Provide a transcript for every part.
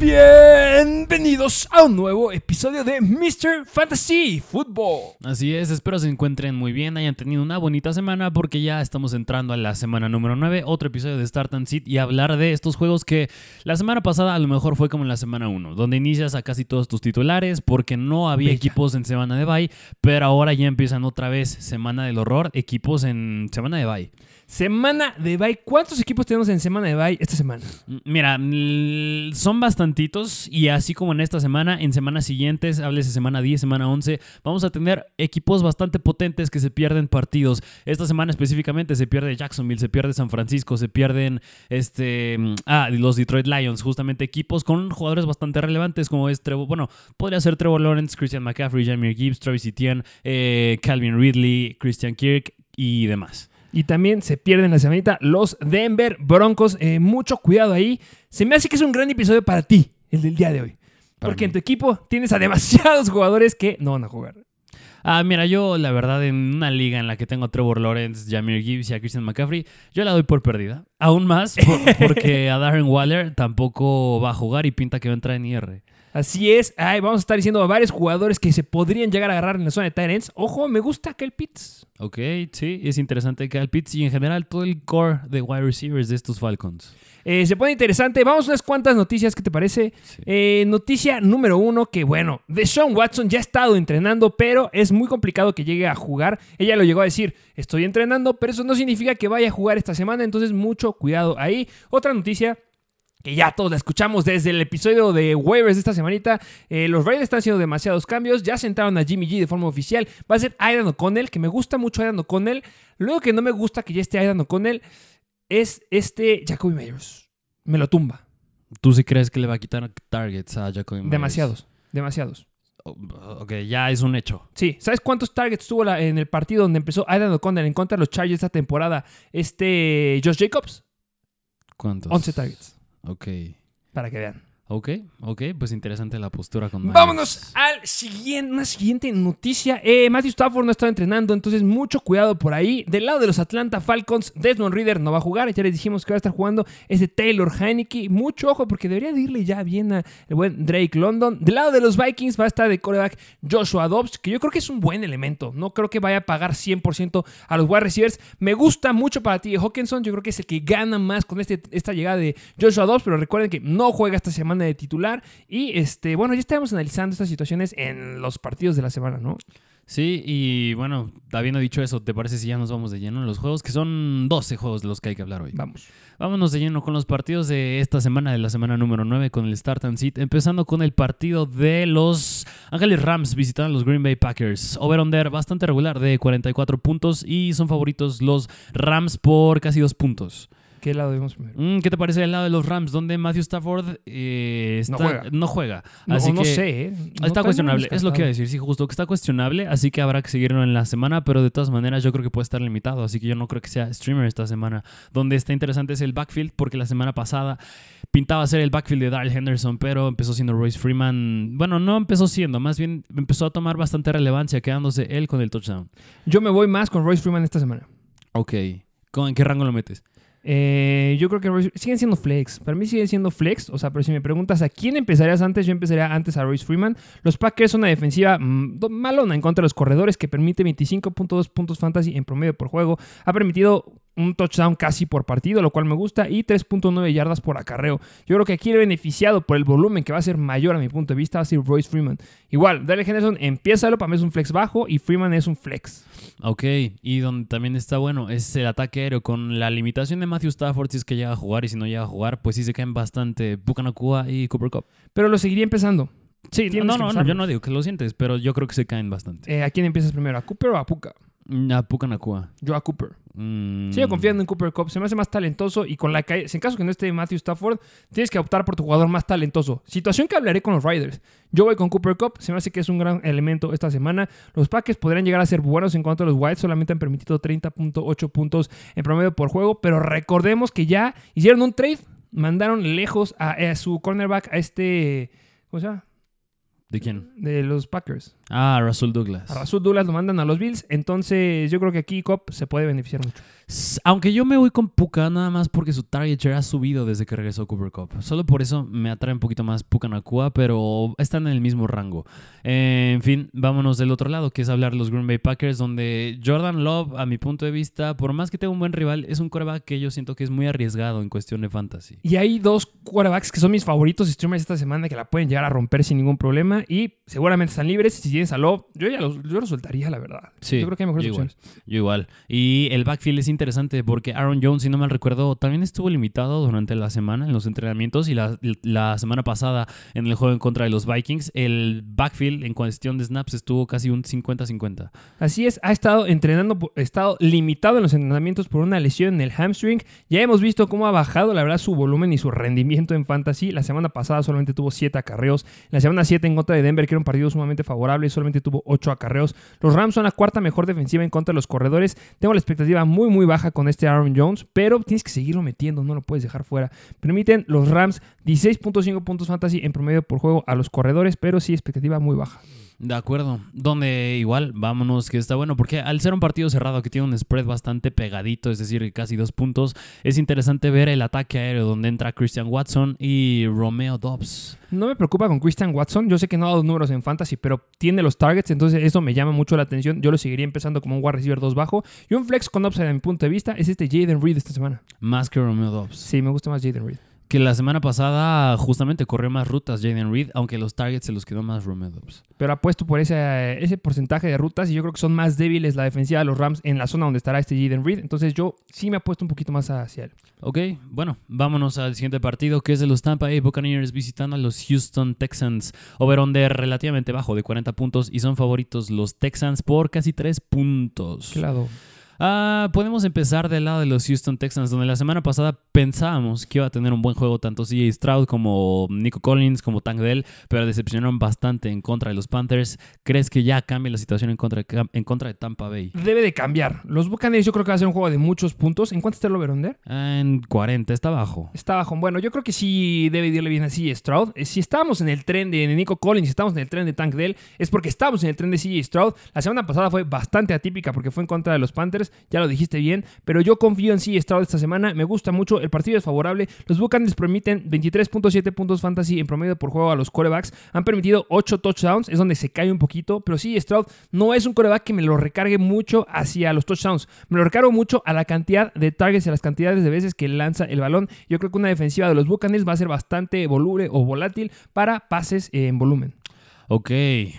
Bienvenidos a un nuevo episodio de Mr. Fantasy Football. Así es, espero se encuentren muy bien, hayan tenido una bonita semana porque ya estamos entrando a la semana número 9, otro episodio de Start and Sit y hablar de estos juegos que la semana pasada a lo mejor fue como en la semana 1, donde inicias a casi todos tus titulares porque no había Bella. equipos en semana de bye, pero ahora ya empiezan otra vez semana del horror, equipos en semana de bye. Semana de bye. ¿Cuántos equipos tenemos en semana de bye esta semana? Mira, mm, son bastantitos y así como en esta semana, en semanas siguientes, háblese semana 10, semana 11, vamos a tener equipos bastante potentes que se pierden partidos. Esta semana específicamente se pierde Jacksonville, se pierde San Francisco, se pierden este, mm, ah, los Detroit Lions, justamente equipos con jugadores bastante relevantes como es Trevor, bueno, podría ser Trevor Lawrence, Christian McCaffrey, Jameer Gibbs, Travis Etienne, eh, Calvin Ridley, Christian Kirk y demás. Y también se pierden la semanita los Denver Broncos. Eh, mucho cuidado ahí. Se me hace que es un gran episodio para ti, el del día de hoy. Porque mí. en tu equipo tienes a demasiados jugadores que no van a jugar. Ah, mira, yo la verdad en una liga en la que tengo a Trevor Lawrence, Jameer Gibbs y a Christian McCaffrey, yo la doy por perdida. Aún más por- porque a Darren Waller tampoco va a jugar y pinta que va a entrar en IR. Así es. Ay, vamos a estar diciendo a varios jugadores que se podrían llegar a agarrar en la zona de Tyrants. Ojo, me gusta Kyle Pitts. Ok, sí, es interesante Kyle Pitts y en general todo el core de wide receivers de estos Falcons. Eh, se pone interesante. Vamos a unas cuantas noticias. ¿Qué te parece? Sí. Eh, noticia número uno: que bueno, Deshaun Watson ya ha estado entrenando, pero es muy complicado que llegue a jugar. Ella lo llegó a decir: Estoy entrenando, pero eso no significa que vaya a jugar esta semana. Entonces, mucho cuidado ahí. Otra noticia. Que ya todos la escuchamos desde el episodio de waivers de esta semanita. Eh, los Raiders están haciendo demasiados cambios. Ya sentaron a Jimmy G de forma oficial. Va a ser Aidan O'Connell, que me gusta mucho Aidan O'Connell. Luego que no me gusta que ya esté Aidan O'Connell es este Jacoby Meyers. Me lo tumba. ¿Tú sí crees que le va a quitar targets a Jacoby Myers? Demasiados. Demasiados. Oh, Ok, ya es un hecho. Sí, ¿sabes cuántos targets tuvo la- en el partido donde empezó Aidan O'Connell en contra de los Chargers esta temporada? Este Josh Jacobs, ¿Cuántos? 11 targets. Ok. Para que vean. Ok, ok, pues interesante la postura con Myers. Vámonos al siguiente, una siguiente noticia. Eh, Matthew Stafford no está entrenando, entonces mucho cuidado por ahí. Del lado de los Atlanta Falcons, Desmond Reader no va a jugar. Ya les dijimos que va a estar jugando ese Taylor Heineke. Mucho ojo porque debería de irle ya bien al buen Drake London. Del lado de los Vikings va a estar de coreback Joshua Dobbs, que yo creo que es un buen elemento. No creo que vaya a pagar 100% a los wide receivers. Me gusta mucho para ti Hawkinson. Yo creo que es el que gana más con este, esta llegada de Joshua Dobbs, pero recuerden que no juega esta semana de titular. Y este, bueno, ya estaremos analizando estas situaciones en los partidos de la semana, ¿no? Sí, y bueno, habiendo dicho eso, ¿te parece si ya nos vamos de lleno en los juegos? Que son 12 juegos de los que hay que hablar hoy. Vamos. Vámonos de lleno con los partidos de esta semana, de la semana número 9, con el Start and Sit. Empezando con el partido de los Ángeles Rams visitando a los Green Bay Packers. Over-under bastante regular de 44 puntos y son favoritos los Rams por casi 2 puntos. ¿Qué lado vemos primero? Mm, ¿Qué te parece el lado de los Rams, donde Matthew Stafford eh, está- No juega. no juega? No, Así no que- sé, ¿eh? No está cuestionable, es lo que iba a decir, sí, justo que está cuestionable, así que habrá que seguirlo en la semana, pero de todas maneras yo creo que puede estar limitado, así que yo no creo que sea streamer esta semana. Donde está interesante es el backfield, porque la semana pasada pintaba ser el backfield de Darrell Henderson, pero empezó siendo Royce Freeman, bueno, no empezó siendo, más bien empezó a tomar bastante relevancia, quedándose él con el touchdown. Yo me voy más con Royce Freeman esta semana. Ok, ¿Con- ¿en qué rango lo metes? Eh, yo creo que siguen siendo flex. Para mí siguen siendo flex. O sea, pero si me preguntas a quién empezarías antes, yo empezaría antes a Royce Freeman. Los Packers son una defensiva mm, malona en contra de los corredores que permite 25.2 puntos fantasy en promedio por juego. Ha permitido un touchdown casi por partido, lo cual me gusta, y 3.9 yardas por acarreo. Yo creo que aquí el beneficiado por el volumen que va a ser mayor a mi punto de vista va a ser Royce Freeman. Igual, Darrell Henderson, empiézalo, para mí es un flex bajo y Freeman es un flex. Ok, y donde también está bueno es el ataque aéreo con la limitación de Matthew Stafford si es que llega a jugar y si no llega a jugar, pues sí se caen bastante Bucanacua y Cooper Cup. Pero lo seguiría empezando. Sí, no, no, no, yo no digo que lo sientes, pero yo creo que se caen bastante. Eh, ¿A quién empiezas primero? ¿A Cooper o a Puka? A Pucanacua. Yo a Cooper. Mm. Sigo confiando en Cooper Cup. Se me hace más talentoso y con la caída. En caso que no esté Matthew Stafford, tienes que optar por tu jugador más talentoso. Situación que hablaré con los Riders. Yo voy con Cooper Cup. Se me hace que es un gran elemento esta semana. Los Packers podrían llegar a ser buenos en cuanto a los Whites. Solamente han permitido 30.8 puntos en promedio por juego. Pero recordemos que ya hicieron un trade. Mandaron lejos a, a su cornerback, a este. ¿Cómo se llama? ¿De quién? De los Packers. Ah, Russell Douglas. A Rasul Douglas lo mandan a los Bills. Entonces, yo creo que aquí Cop se puede beneficiar mucho. Aunque yo me voy con Puka nada más porque su target share ha subido desde que regresó Cooper Cup. Solo por eso me atrae un poquito más Puka Nakua, pero están en el mismo rango. Eh, en fin, vámonos del otro lado, que es hablar de los Green Bay Packers, donde Jordan Love, a mi punto de vista, por más que tenga un buen rival, es un coreback que yo siento que es muy arriesgado en cuestión de fantasy. Y hay dos quarterbacks que son mis favoritos streamers esta semana que la pueden llegar a romper sin ningún problema. Y seguramente están libres. Si tienes a Love, yo ya los, yo los soltaría, la verdad. Sí, yo creo que hay mejores yo igual. opciones. Yo igual. Y el backfield es interesante porque Aaron Jones, si no mal recuerdo, también estuvo limitado durante la semana en los entrenamientos y la, la semana pasada en el juego en contra de los Vikings, el backfield en cuestión de snaps estuvo casi un 50-50. Así es, ha estado entrenando, ha estado limitado en los entrenamientos por una lesión en el hamstring. Ya hemos visto cómo ha bajado, la verdad, su volumen y su rendimiento en fantasy. La semana pasada solamente tuvo 7 acarreos. La semana 7 en contra de Denver, que era un partido sumamente favorable, solamente tuvo 8 acarreos. Los Rams son la cuarta mejor defensiva en contra de los corredores. Tengo la expectativa muy, muy baja con este Aaron Jones, pero tienes que seguirlo metiendo, no lo puedes dejar fuera. Permiten los Rams 16.5 puntos fantasy en promedio por juego a los corredores, pero sí expectativa muy baja. De acuerdo. Donde igual, vámonos, que está bueno, porque al ser un partido cerrado que tiene un spread bastante pegadito, es decir, casi dos puntos, es interesante ver el ataque aéreo donde entra Christian Watson y Romeo Dobbs. No me preocupa con Christian Watson. Yo sé que no ha dado números en fantasy, pero tiene los targets, entonces eso me llama mucho la atención. Yo lo seguiría empezando como un wide receiver 2 bajo. Y un flex con upside, a mi punto de vista, es este Jaden Reed esta semana. Más que Romeo Dobbs. Sí, me gusta más Jaden Reed. Que la semana pasada justamente corrió más rutas Jaden Reed, aunque los targets se los quedó más Romeo Dobbs. Pero apuesto por ese, ese porcentaje de rutas y yo creo que son más débiles la defensiva de los Rams en la zona donde estará este Jaden Reed. Entonces yo sí me apuesto un poquito más hacia él. Ok, bueno, vámonos al siguiente partido que es de los Tampa Bay Buccaneers visitando a los Houston Texans. Over-under relativamente bajo de 40 puntos y son favoritos los Texans por casi 3 puntos. ¿Qué Ah, podemos empezar del lado de los Houston Texans, donde la semana pasada pensábamos que iba a tener un buen juego tanto CJ Stroud como Nico Collins como Tank Dell, pero decepcionaron bastante en contra de los Panthers. ¿Crees que ya cambie la situación en contra de, en contra de Tampa Bay? Debe de cambiar. Los Buccaneers yo creo que va a ser un juego de muchos puntos. ¿En cuánto está el over-under? Ah, En 40, está bajo. Está bajo. Bueno, yo creo que sí debe irle bien a CJ Stroud. Eh, Si estamos en el tren de Nico Collins, si estamos en el tren de Tank Dell, es porque estamos en el tren de CJ Stroud. La semana pasada fue bastante atípica porque fue en contra de los Panthers, ya lo dijiste bien, pero yo confío en CJ Stroud esta semana. Me gusta mucho, el partido es favorable. Los Buccaneers permiten 23.7 puntos fantasy en promedio por juego a los corebacks. Han permitido 8 touchdowns, es donde se cae un poquito, pero sí, Stroud no es un coreback que me lo recargue mucho hacia los touchdowns. Me lo recargo mucho a la cantidad de targets y a las cantidades de veces que lanza el balón. Yo creo que una defensiva de los Buccaneers va a ser bastante voluble o volátil para pases en volumen. Ok,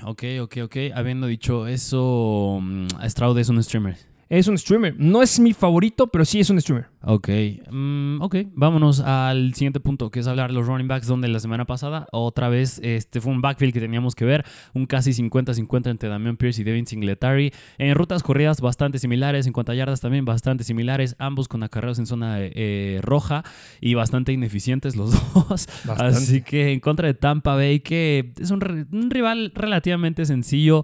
ok, ok, ok. Habiendo dicho eso, mm, Stroud es un streamer. Es un streamer. No es mi favorito, pero sí es un streamer. Ok, mm, ok, vámonos al siguiente punto, que es hablar de los running backs, donde la semana pasada otra vez este fue un backfield que teníamos que ver, un casi 50-50 entre Damian Pierce y Devin Singletary, en rutas corridas bastante similares, en cuanto a yardas también bastante similares, ambos con acarreos en zona eh, roja y bastante ineficientes los dos, Bastante. así que en contra de Tampa Bay, que es un rival relativamente sencillo,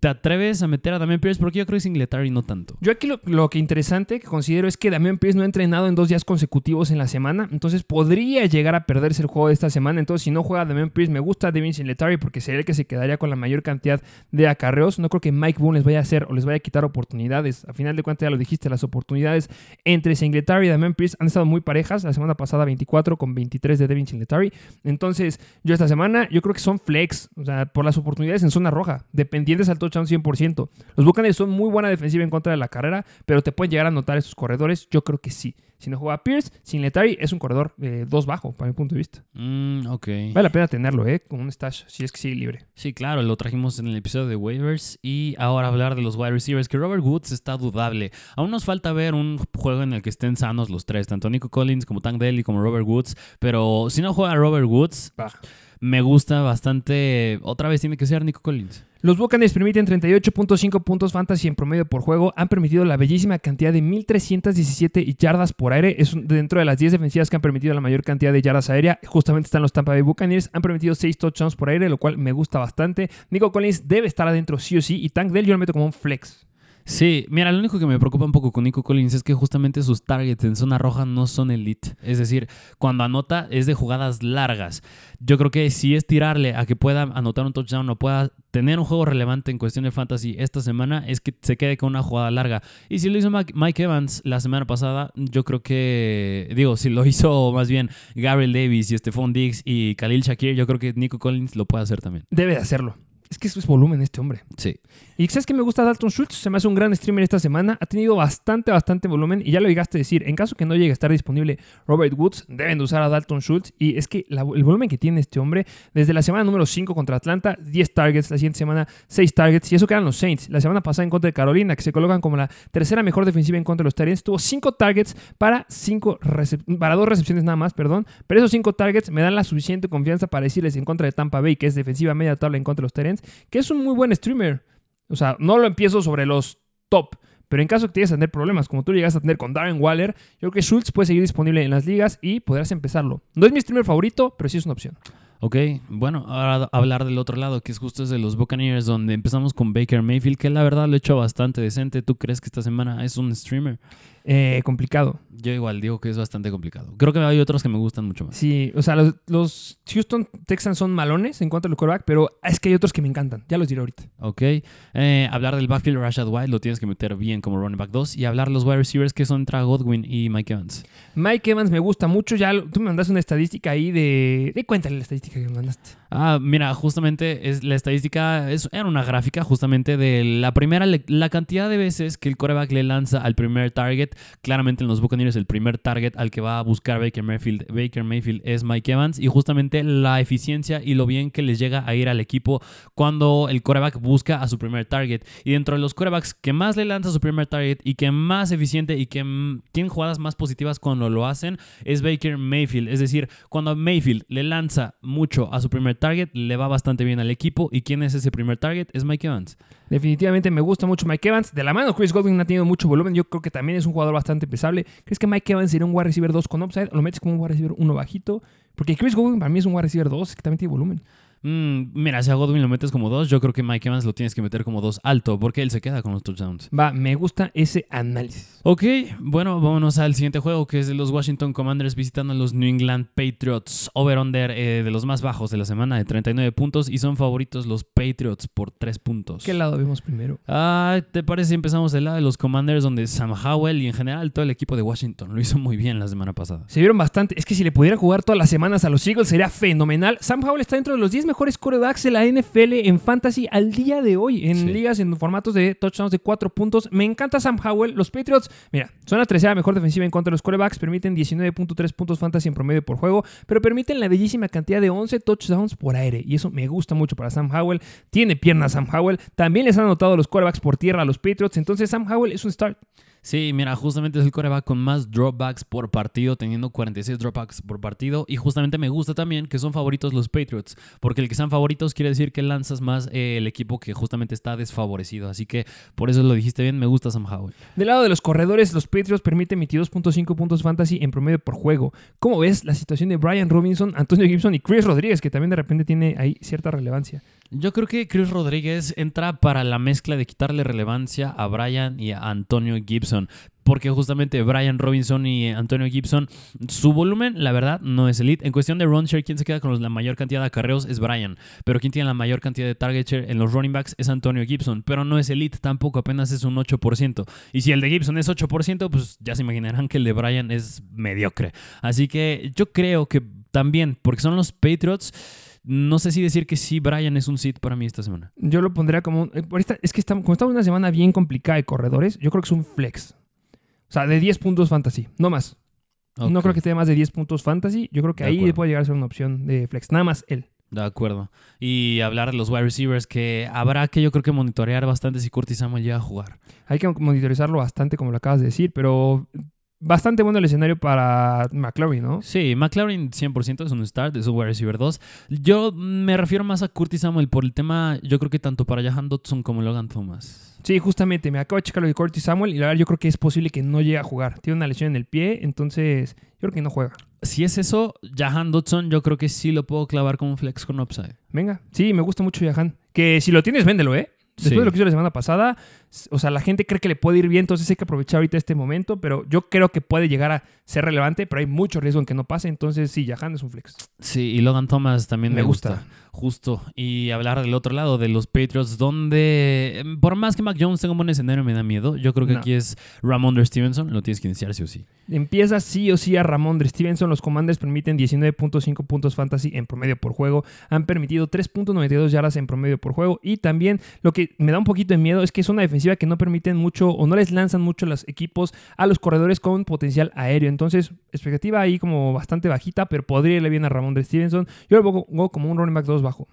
¿te atreves a meter a Damian Pierce? Porque yo creo que Singletary no tanto. Yo aquí lo, lo que interesante que considero es que Damian Pierce no ha entrenado en dos días consecutivos en la semana, entonces podría llegar a perderse el juego de esta semana. Entonces, si no juega Damian Pierce, me gusta Devin Singletary porque sería el que se quedaría con la mayor cantidad de acarreos. No creo que Mike Boone les vaya a hacer o les vaya a quitar oportunidades. A final de cuentas, ya lo dijiste, las oportunidades entre Singletary y Damian Pierce han estado muy parejas. La semana pasada 24 con 23 de Devin Singletary. Entonces, yo esta semana, yo creo que son flex, o sea, por las oportunidades en zona roja, dependientes al touchdown 100%. Los Buccaneers son muy buena defensiva en contra de la carrera, pero te pueden llegar a notar esos corredores. Yo creo que sí. Si no juega Pierce, sin Letari es un corredor 2 bajo, para mi punto de vista. Mm, ok. Vale la pena tenerlo, ¿eh? Con un stash, si es que sigue libre. Sí, claro, lo trajimos en el episodio de waivers. Y ahora hablar de los wide receivers, que Robert Woods está dudable. Aún nos falta ver un juego en el que estén sanos los tres, tanto Nico Collins como Tank Dell y como Robert Woods. Pero si no juega Robert Woods, me gusta bastante. Otra vez tiene que ser Nico Collins. Los Buccaneers permiten 38.5 puntos fantasy en promedio por juego. Han permitido la bellísima cantidad de 1.317 yardas por aire. Es dentro de las 10 defensivas que han permitido la mayor cantidad de yardas aérea. Justamente están los Tampa Bay Buccaneers. Han permitido 6 touchdowns por aire, lo cual me gusta bastante. Nico Collins debe estar adentro sí o sí. Y Tank Dell yo lo meto como un flex. Sí, mira, lo único que me preocupa un poco con Nico Collins es que justamente sus targets en zona roja no son elite. Es decir, cuando anota es de jugadas largas. Yo creo que si es tirarle a que pueda anotar un touchdown o pueda tener un juego relevante en cuestión de fantasy esta semana, es que se quede con una jugada larga. Y si lo hizo Mike Evans la semana pasada, yo creo que, digo, si lo hizo más bien Gabriel Davis y Stephon Diggs y Khalil Shakir, yo creo que Nico Collins lo puede hacer también. Debe de hacerlo. Es que eso es volumen este hombre. Sí. Y sabes que me gusta Dalton Schultz, se me hace un gran streamer esta semana, ha tenido bastante, bastante volumen. Y ya lo llegaste a decir, en caso que no llegue a estar disponible Robert Woods, deben de usar a Dalton Schultz. Y es que la- el volumen que tiene este hombre, desde la semana número 5 contra Atlanta, 10 targets, la siguiente semana 6 targets y eso que eran los Saints, la semana pasada en contra de Carolina, que se colocan como la tercera mejor defensiva en contra de los Tyrants, tuvo 5 targets para, cinco para dos recepciones nada más, perdón, pero esos 5 targets me dan la suficiente confianza para decirles en contra de Tampa Bay, que es defensiva media tabla en contra de los Que es un muy buen streamer. O sea, no lo empiezo sobre los top. Pero en caso que llegues a tener problemas, como tú llegas a tener con Darren Waller, yo creo que Schultz puede seguir disponible en las ligas y podrás empezarlo. No es mi streamer favorito, pero sí es una opción. Ok, bueno, ahora hablar del otro lado, que es justo es de los Buccaneers, donde empezamos con Baker Mayfield, que la verdad lo he hecho bastante decente. ¿Tú crees que esta semana es un streamer? Eh, complicado. Yo igual digo que es bastante complicado. Creo que hay otros que me gustan mucho más. Sí, o sea, los, los Houston Texans son malones en cuanto al quarterback, pero es que hay otros que me encantan. Ya los diré ahorita. Ok, eh, hablar del backfield Rashad White lo tienes que meter bien como running back 2 y hablar de los wide receivers que son Tra Godwin y Mike Evans. Mike Evans me gusta mucho. Ya lo- tú me mandaste una estadística ahí de. de cuéntale la estadística que me mandaste. Ah, mira, justamente es la estadística es, era una gráfica justamente de la primera la cantidad de veces que el quarterback le lanza al primer target. Claramente en los Buccaneers el primer target al que va a buscar Baker Mayfield, Baker Mayfield es Mike Evans y justamente la eficiencia y lo bien que les llega a ir al equipo cuando el quarterback busca a su primer target. Y dentro de los quarterbacks que más le lanza su primer target y que más eficiente y que mm, tienen jugadas más positivas cuando lo hacen es Baker Mayfield. Es decir, cuando Mayfield le lanza mucho a su primer target, le va bastante bien al equipo. ¿Y quién es ese primer target? Es Mike Evans. Definitivamente me gusta mucho Mike Evans. De la mano, Chris Godwin ha tenido mucho volumen. Yo creo que también es un jugador bastante pesable. ¿Crees que Mike Evans sería un wide receiver 2 con upside? ¿O lo metes como un wide receiver 1 bajito? Porque Chris Godwin para mí es un wide receiver 2 que también tiene volumen. Mm, mira, si a Godwin lo metes como dos, yo creo que Mike Evans lo tienes que meter como dos alto, porque él se queda con los touchdowns. Va, me gusta ese análisis. Ok, bueno, vámonos al siguiente juego, que es de los Washington Commanders visitando a los New England Patriots. Over-under eh, de los más bajos de la semana, de 39 puntos, y son favoritos los Patriots por 3 puntos. ¿Qué lado vemos primero? Ah, ¿te parece si empezamos del lado de los Commanders, donde Sam Howell y en general todo el equipo de Washington lo hizo muy bien la semana pasada? Se vieron bastante. Es que si le pudiera jugar todas las semanas a los Eagles sería fenomenal. Sam Howell está dentro de los 10 mejores quarterbacks de la NFL en fantasy al día de hoy. En Sí. ligas, en formatos de touchdowns de 4 puntos. Me encanta Sam Howell. Los Patriots, mira, son la tercera mejor defensiva en contra de los quarterbacks. Permiten 19.3 puntos fantasy en promedio por juego. Pero permiten la bellísima cantidad de 11 touchdowns por aire. Y eso me gusta mucho para Sam Howell. Tiene piernas Sam Howell. También les han anotado los quarterbacks por tierra a los Patriots. Entonces Sam Howell es un start. Sí, mira, justamente es el coreback con más dropbacks por partido, teniendo 46 dropbacks por partido. Y justamente me gusta también que son favoritos los Patriots, porque el que sean favoritos quiere decir que lanzas más eh, el equipo que justamente está desfavorecido. Así que por eso lo dijiste bien, me gusta Sam Howell. Del lado de los corredores, los Patriots permiten 22.5 puntos fantasy en promedio por juego. ¿Cómo ves la situación de Brian Robinson, Antonio Gibson y Chris Rodríguez, que también de repente tiene ahí cierta relevancia? Yo creo que Chris Rodríguez entra para la mezcla de quitarle relevancia a Brian y a Antonio Gibson. Porque justamente Brian Robinson y Antonio Gibson, su volumen, la verdad, no es elite. En cuestión de run share, quien se queda con la mayor cantidad de acarreos es Brian. Pero quien tiene la mayor cantidad de target share en los running backs es Antonio Gibson. Pero no es elite tampoco, apenas es un 8%. Y si el de Gibson es 8%, pues ya se imaginarán que el de Brian es mediocre. Así que yo creo que también, porque son los Patriots, no sé si decir que sí, Brian es un sit para mí esta semana. Yo lo pondría como... un- eh, es que estamos, como estamos en una semana bien complicada de corredores, yo creo que es un flex. O sea, de 10 puntos fantasy, no más. No creo que esté más de 10 puntos fantasy. Yo creo que De ahí acuerdo. puede llegar a ser una opción de flex. Nada más él. De acuerdo. Y hablar de los wide receivers, que habrá que yo creo que monitorear bastante si Curtis Samuel llega a jugar. Hay que monitorizarlo bastante, como lo acabas de decir, pero bastante bueno el escenario para McLaurin, ¿no? Sí, McLaren 100% es un start, es un wide receiver 2. Yo me refiero más a Curtis Samuel por el tema, yo creo que tanto para Jahan Dodson como Logan Thomas. Sí, justamente, me acabo de checar lo de Curtis Samuel y la verdad yo creo que es posible que no llegue a jugar. Tiene una lesión en el pie, entonces yo creo que no juega. Si es eso, Jahan Dodson yo creo que sí lo puedo clavar como flex con upside. Venga, sí, me gusta mucho Yahan. Que si lo tienes, véndelo, ¿eh? Después Sí. de lo que hizo la semana pasada, o sea, la gente cree que le puede ir bien, entonces hay que aprovechar ahorita este momento, pero yo creo que puede llegar a ser relevante, pero hay mucho riesgo en que no pase, entonces sí, Yahan es un flex. Sí, y Logan Thomas también me, Me gusta. gusta. Justo. Y hablar del otro lado, de los Patriots, donde em, por más que Mac Jones tenga un buen escenario, me da miedo. Yo creo que No. aquí es Ramondre Stevenson, lo tienes que iniciar sí o sí. Empieza sí o sí a Ramón de Stevenson. Los Commanders permiten 19.5 puntos fantasy en promedio por juego. Han permitido 3.92 yardas en promedio por juego. Y también lo que me da un poquito de miedo es que es una defensiva que no permiten mucho o no les lanzan mucho los equipos a los corredores con potencial aéreo. Entonces, expectativa ahí como bastante bajita, pero podría irle bien a Ramón de Stevenson. Yo lo pongo como un running back 2 bajo.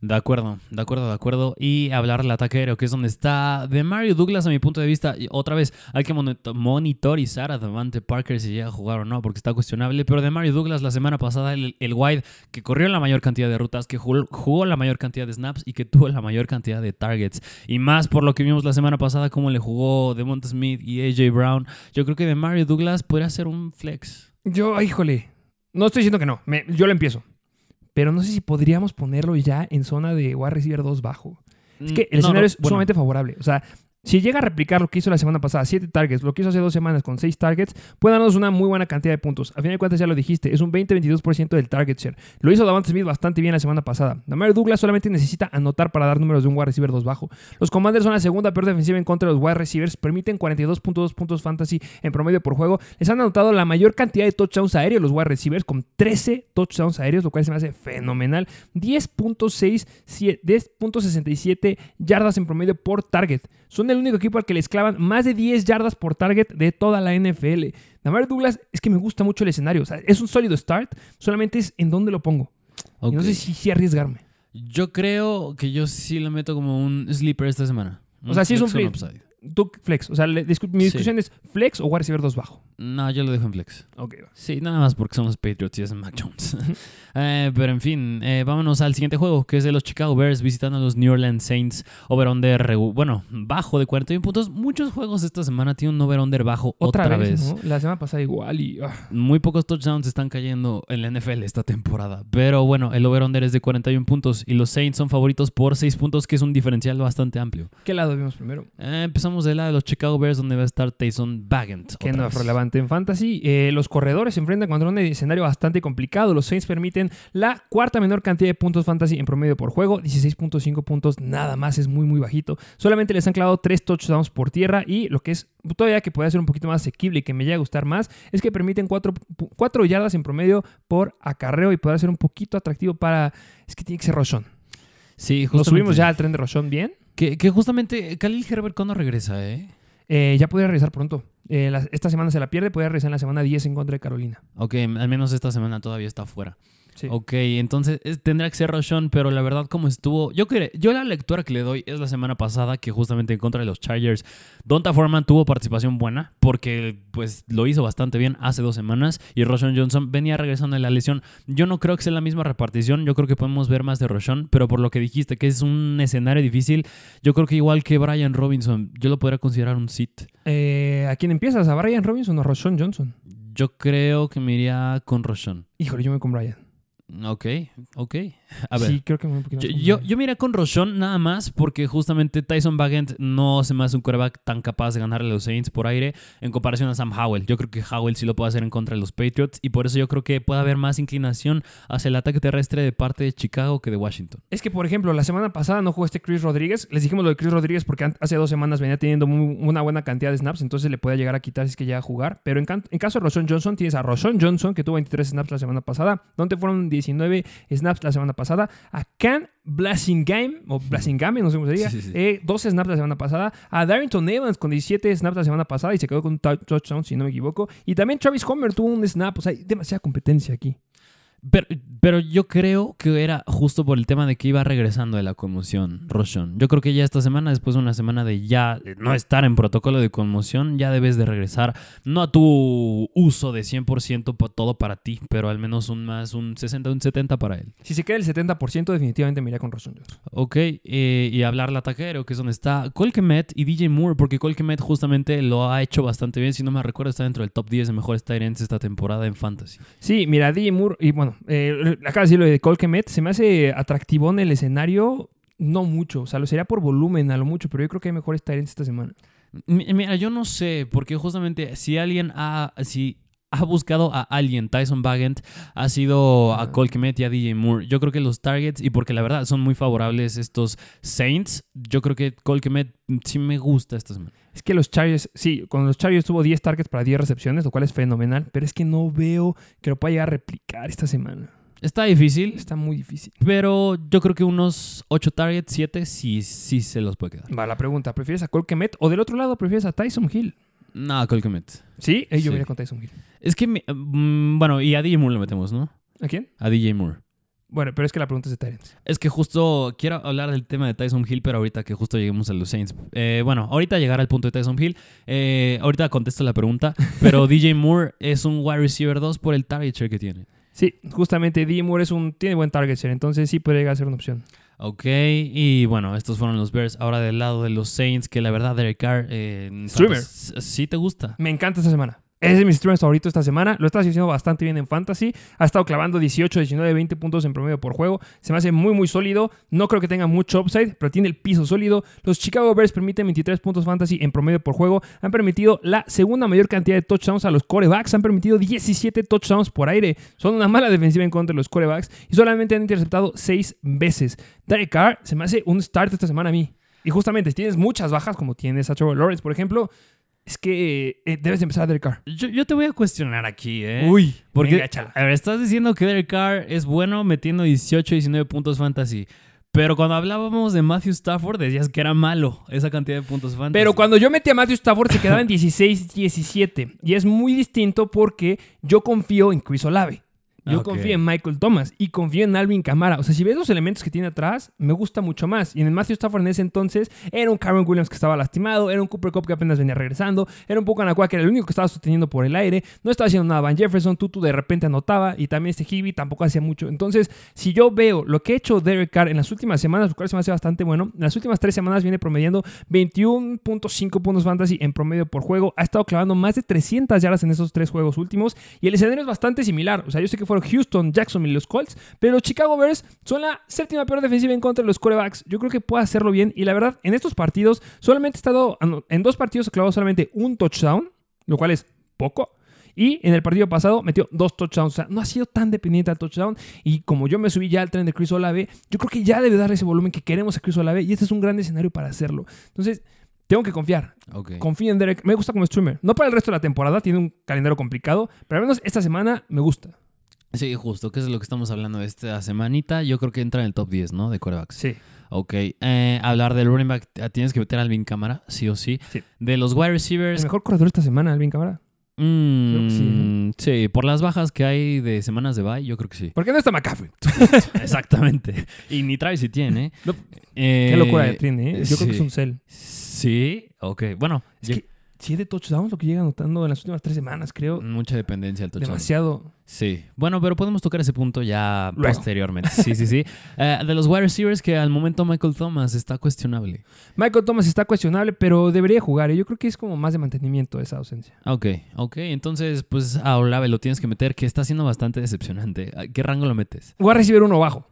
De acuerdo, de acuerdo, de acuerdo. Y hablar del ataque aéreo, que es donde está de Mario Douglas, a mi punto de vista. Y otra vez, hay que monito- monitorizar a Devante Parker si llega a jugar o no, porque está cuestionable. Pero de Mario Douglas, la semana pasada, el, wide que corrió la mayor cantidad de rutas, que jugó, la mayor cantidad de snaps y que tuvo la mayor cantidad de targets. Y más por lo que vimos la semana pasada, cómo le jugó Devonta Smith y AJ Brown. Yo creo que de Mario Douglas podría ser un flex. Yo, híjole, no estoy diciendo que no. me- yo lo empiezo. Pero no sé si podríamos ponerlo ya en zona de wide receiver 2 bajo. Es que el Mm, No, escenario no, es bueno. sumamente favorable. O sea, si llega a replicar lo que hizo la semana pasada, 7 targets, lo que hizo hace dos semanas con 6 targets, puede darnos una muy buena cantidad de puntos. A fin de cuentas, ya lo dijiste, es un 20-22% del target share. Lo hizo Davante Smith bastante bien la semana pasada. Damario Douglas solamente necesita anotar para dar números de un wide receiver 2 bajo. Los Commanders son la segunda peor defensiva en contra de los wide receivers, permiten 42.2 puntos fantasy en promedio por juego. Les han anotado la mayor cantidad de touchdowns aéreos los wide receivers, con 13 touchdowns aéreos, lo cual se me hace fenomenal. 10.6, 10.67 yardas en promedio por target. Son el único equipo al que les clavan más de 10 yardas por target de toda la NFL. Damario Douglas es que me gusta mucho el escenario. O sea, es un sólido start, solamente es en dónde lo pongo. No sé si, si arriesgarme. Yo creo que yo sí lo meto como un sleeper esta semana. O sea, sí es un upside. Tú, flex. O sea, discu- mi Sí. discusión es flex o wide receiver 2 bajo. No, yo lo dejo en flex. Ok, va. Sí, nada más porque son los Patriots y es Mac Jones. Eh, pero en fin, eh, vámonos al siguiente juego, que es de los Chicago Bears visitando a los New Orleans Saints. Over-under, bueno, bajo de 41 puntos. Muchos juegos esta semana tienen un over-under bajo otra, Otra, vez. vez, ¿no? La semana pasada igual y... ah. Muy pocos touchdowns están cayendo en la NFL esta temporada. Pero bueno, el over-under es de 41 puntos y los Saints son favoritos por 6 puntos, que es un diferencial bastante amplio. ¿Qué lado vimos primero? Eh, empezamos del lado de los Chicago Bears, donde va a estar Tyson Bagent. que no es vez. Relevante en fantasy. Eh, los corredores se enfrentan contra un escenario bastante complicado. Los Saints permiten la cuarta menor cantidad de puntos fantasy en promedio por juego, 16.5 puntos, nada más, es muy muy bajito. Solamente les han clavado 3 touchdowns por tierra y lo que es todavía que puede ser un poquito más asequible y que me llega a gustar más es que permiten 4, yardas en promedio por acarreo y poder ser un poquito atractivo para... Es que tiene que ser Roshon. Sí, Nos justamente. subimos ya al tren de Roshon bien. Que, que justamente Khalil Herbert cuando regresa, ¿eh? Eh, ya podría regresar pronto. Eh, la- esta semana se la pierde, podría regresar en la semana 10 en contra de Carolina. Ok, al menos esta semana todavía está fuera. Sí. Ok, entonces es- tendrá que ser Roshan, pero la verdad como estuvo... Yo, cre- yo la lectura que le doy es la semana pasada que justamente en contra de los Chargers, Donta Foreman tuvo participación buena porque pues lo hizo bastante bien hace dos semanas y Roshan Johnson venía regresando de la lesión. Yo no creo que sea la misma repartición, yo creo que podemos ver más de Roshan, pero por lo que dijiste que es un escenario difícil, yo creo que igual que Brian Robinson, yo lo podría considerar un sit. Eh, ¿A quién empiezas? ¿A Brian Robinson o a Roshon Johnson? Yo creo que me iría con Roshan. Híjole, yo me con Brian. Ok, ok. A ver. Sí, creo que me un poquito Yo, yo, yo me iría con Roshon nada más porque justamente Tyson Bagent no se me hace un quarterback tan capaz de ganarle a los Saints por aire en comparación a Sam Howell. Yo creo que Howell sí lo puede hacer en contra de los Patriots y por eso yo creo que puede haber más inclinación hacia el ataque terrestre de parte de Chicago que de Washington. Es que, por ejemplo, la semana pasada no jugó este Chris Rodríguez. Les dijimos lo de Chris Rodríguez porque hace dos semanas venía teniendo muy- una buena cantidad de snaps, entonces le puede llegar a quitar si es que llega a jugar. Pero en, en caso de Roshon Johnson, tienes a Roshon Johnson, que tuvo 23 snaps la semana pasada, donde fueron 19 snaps la semana pasada. A Can Blasingame, o Blasingame, no sé cómo se diga, Sí, eh, 12 snaps la semana pasada. A Darrington Evans con 17 snaps la semana pasada y se quedó con un tou- touchdown, si no me equivoco. Y también Travis Homer tuvo un snap. O sea, hay demasiada competencia aquí. Pero, pero yo creo que era justo por el tema de que iba regresando de la conmoción, Roshon. Yo creo que ya esta semana, después de una semana de ya no estar en protocolo de conmoción, ya debes de regresar, no a tu uso de 100% pa- todo para ti, pero al menos un más, un 60, un 70 para él. Si se queda el 70%, definitivamente me iría con Rosen Jones. Ok, eh, y hablar al ataquero, que es donde está Colquemet y DJ Moore, porque Colquemet justamente lo ha hecho bastante bien. Si no me recuerdo, está dentro del top 10 de mejores ends esta temporada en Fantasy. Sí, mira, DJ Moore, y bueno, eh, acaba de decir lo de Colquemet, se me hace atractivo en el escenario, no mucho, o sea, lo sería por volumen a lo mucho, pero yo creo que hay mejores Tyrants esta semana. Mi- Mira, yo no sé, porque justamente si alguien ha, si ha buscado a alguien, Tyson Bagent, ha sido a. Colquemet y a DJ Moore. Yo creo que los targets, y porque la verdad son muy favorables estos Saints, yo creo que Colquemet sí me gusta esta semana. Es que los Chargers, sí, con los Chargers tuvo 10 targets para 10 recepciones, lo cual es fenomenal, pero es que no veo que lo pueda llegar a replicar esta semana. Está difícil, Está muy difícil. pero yo creo que unos 8 targets, 7 sí, sí se los puede quedar. Va, la pregunta, ¿prefieres a Colquemet o del otro lado prefieres a Tyson Hill? No, Colquemet. Sí, eh, yo Sí. me iría con Tyson Hill. Es que, mi- mm, bueno, y a DJ Moore lo metemos, ¿no? ¿A quién? A DJ Moore. Bueno, pero es que la pregunta es de Tyrants. Es que justo quiero hablar del tema de Tyson Hill, pero ahorita que justo lleguemos a los Saints. Eh, bueno, ahorita llegar al punto de Tyson Hill. eh, ahorita contesto la pregunta. Pero DJ Moore es un wide receiver 2 por el target share que tiene. Sí, justamente DJ Moore es un, tiene buen target share, entonces sí puede llegar a ser una opción. Ok, y bueno, estos fueron los Bears. Ahora del lado de los Saints, que la verdad, Derek Carr. Eh, Streamer. Sí te gusta. Me encanta esta semana. Es de mis streamers favoritos esta semana. Lo está haciendo bastante bien en Fantasy. Ha estado clavando 18, 19, 20 puntos en promedio por juego. Se me hace muy, muy sólido. No creo que tenga mucho upside, pero tiene el piso sólido. Los Chicago Bears permiten 23 puntos Fantasy en promedio por juego. Han permitido la segunda mayor cantidad de touchdowns a los corebacks. Han permitido 17 touchdowns por aire. Son una mala defensiva en contra de los corebacks y solamente han interceptado 6 veces. Derek Carr se me hace un start esta semana a mí. Y justamente, si tienes muchas bajas, como tienes a Trevor Lawrence, por ejemplo, es que eh, debes de empezar a Derek Carr. Yo, yo te voy a cuestionar aquí, ¿eh? Uy, Porque venga, a ver, estás diciendo que Derek Carr es bueno metiendo 18, 19 puntos fantasy. Pero cuando hablábamos de Matthew Stafford decías que era malo esa cantidad de puntos fantasy. Pero cuando yo metí a Matthew Stafford se quedaba en 16-17. Y es muy distinto porque yo confío en Chris Olave. Yo Ok. confío en Michael Thomas y confío en Alvin Kamara. O sea, si ves los elementos que tiene atrás, me gusta mucho más. Y en el Matthew Stafford en ese entonces era un Karen Williams que estaba lastimado, era un Cooper Cup que apenas venía regresando, era un poco Anacua que era el único que estaba sosteniendo por el aire, no estaba haciendo nada Van Jefferson, Tutu de repente anotaba y también este Hibby tampoco hacía mucho. Entonces, si yo veo lo que ha hecho Derek Carr en las últimas semanas, lo cual se me hace bastante bueno, en las últimas tres semanas viene promediando 21.5 puntos fantasy en promedio por juego, ha estado clavando más de 300 yardas en esos tres juegos últimos y el escenario es bastante similar. O sea, yo sé que Houston, Jacksonville y los Colts, pero los Chicago Bears son la séptima peor defensiva en contra de los corebacks. Yo creo que puede hacerlo bien y la verdad, en estos partidos solamente ha estado, ah, en dos partidos ha clavado solamente un touchdown, lo cual es poco. Y en el partido pasado metió dos touchdowns. O sea, no ha sido tan dependiente al touchdown. Y como yo me subí ya al tren de Chris Olave, yo creo que ya debe darle ese volumen que queremos a Chris Olave. Y este es un gran escenario para hacerlo. Entonces, tengo que confiar. Confío en Derek. Me gusta como streamer. No para el resto de la temporada, tiene un calendario complicado. Pero al menos esta semana me gusta. Sí, justo, que es de lo que estamos hablando esta semanita. Yo creo que entra en el top 10, ¿no? De corebacks. Sí. Ok. eh, hablar del running back, eh, tienes que meter a Alvin Cámara, sí o sí. Sí. De los wide El receivers, mejor corredor esta semana, Alvin Cámara. mm, Creo que sí, sí, por las bajas que hay de semanas de bye, yo creo que sí. ¿Por qué no está McCaffrey? Exactamente. Y ni Travis si tiene. No, Eh, Qué locura tiene, ¿eh? Yo creo que es sí. un cel. Sí, ok. Bueno, Es que siete touchdowns lo que llega anotando en las últimas tres semanas, creo. mucha dependencia del touchdown. Demasiado. Sí. Bueno, pero podemos tocar ese punto ya Luego. posteriormente. Sí, sí, sí. Eh, de los wide receivers que al momento Michael Thomas está cuestionable. Michael Thomas está cuestionable, pero debería jugar. ¿eh? Yo creo que es como más de mantenimiento esa ausencia. Ok, ok. Entonces, pues a Olave lo tienes que meter, que está siendo bastante decepcionante. ¿A ¿Qué rango lo metes? Voy a recibir uno bajo.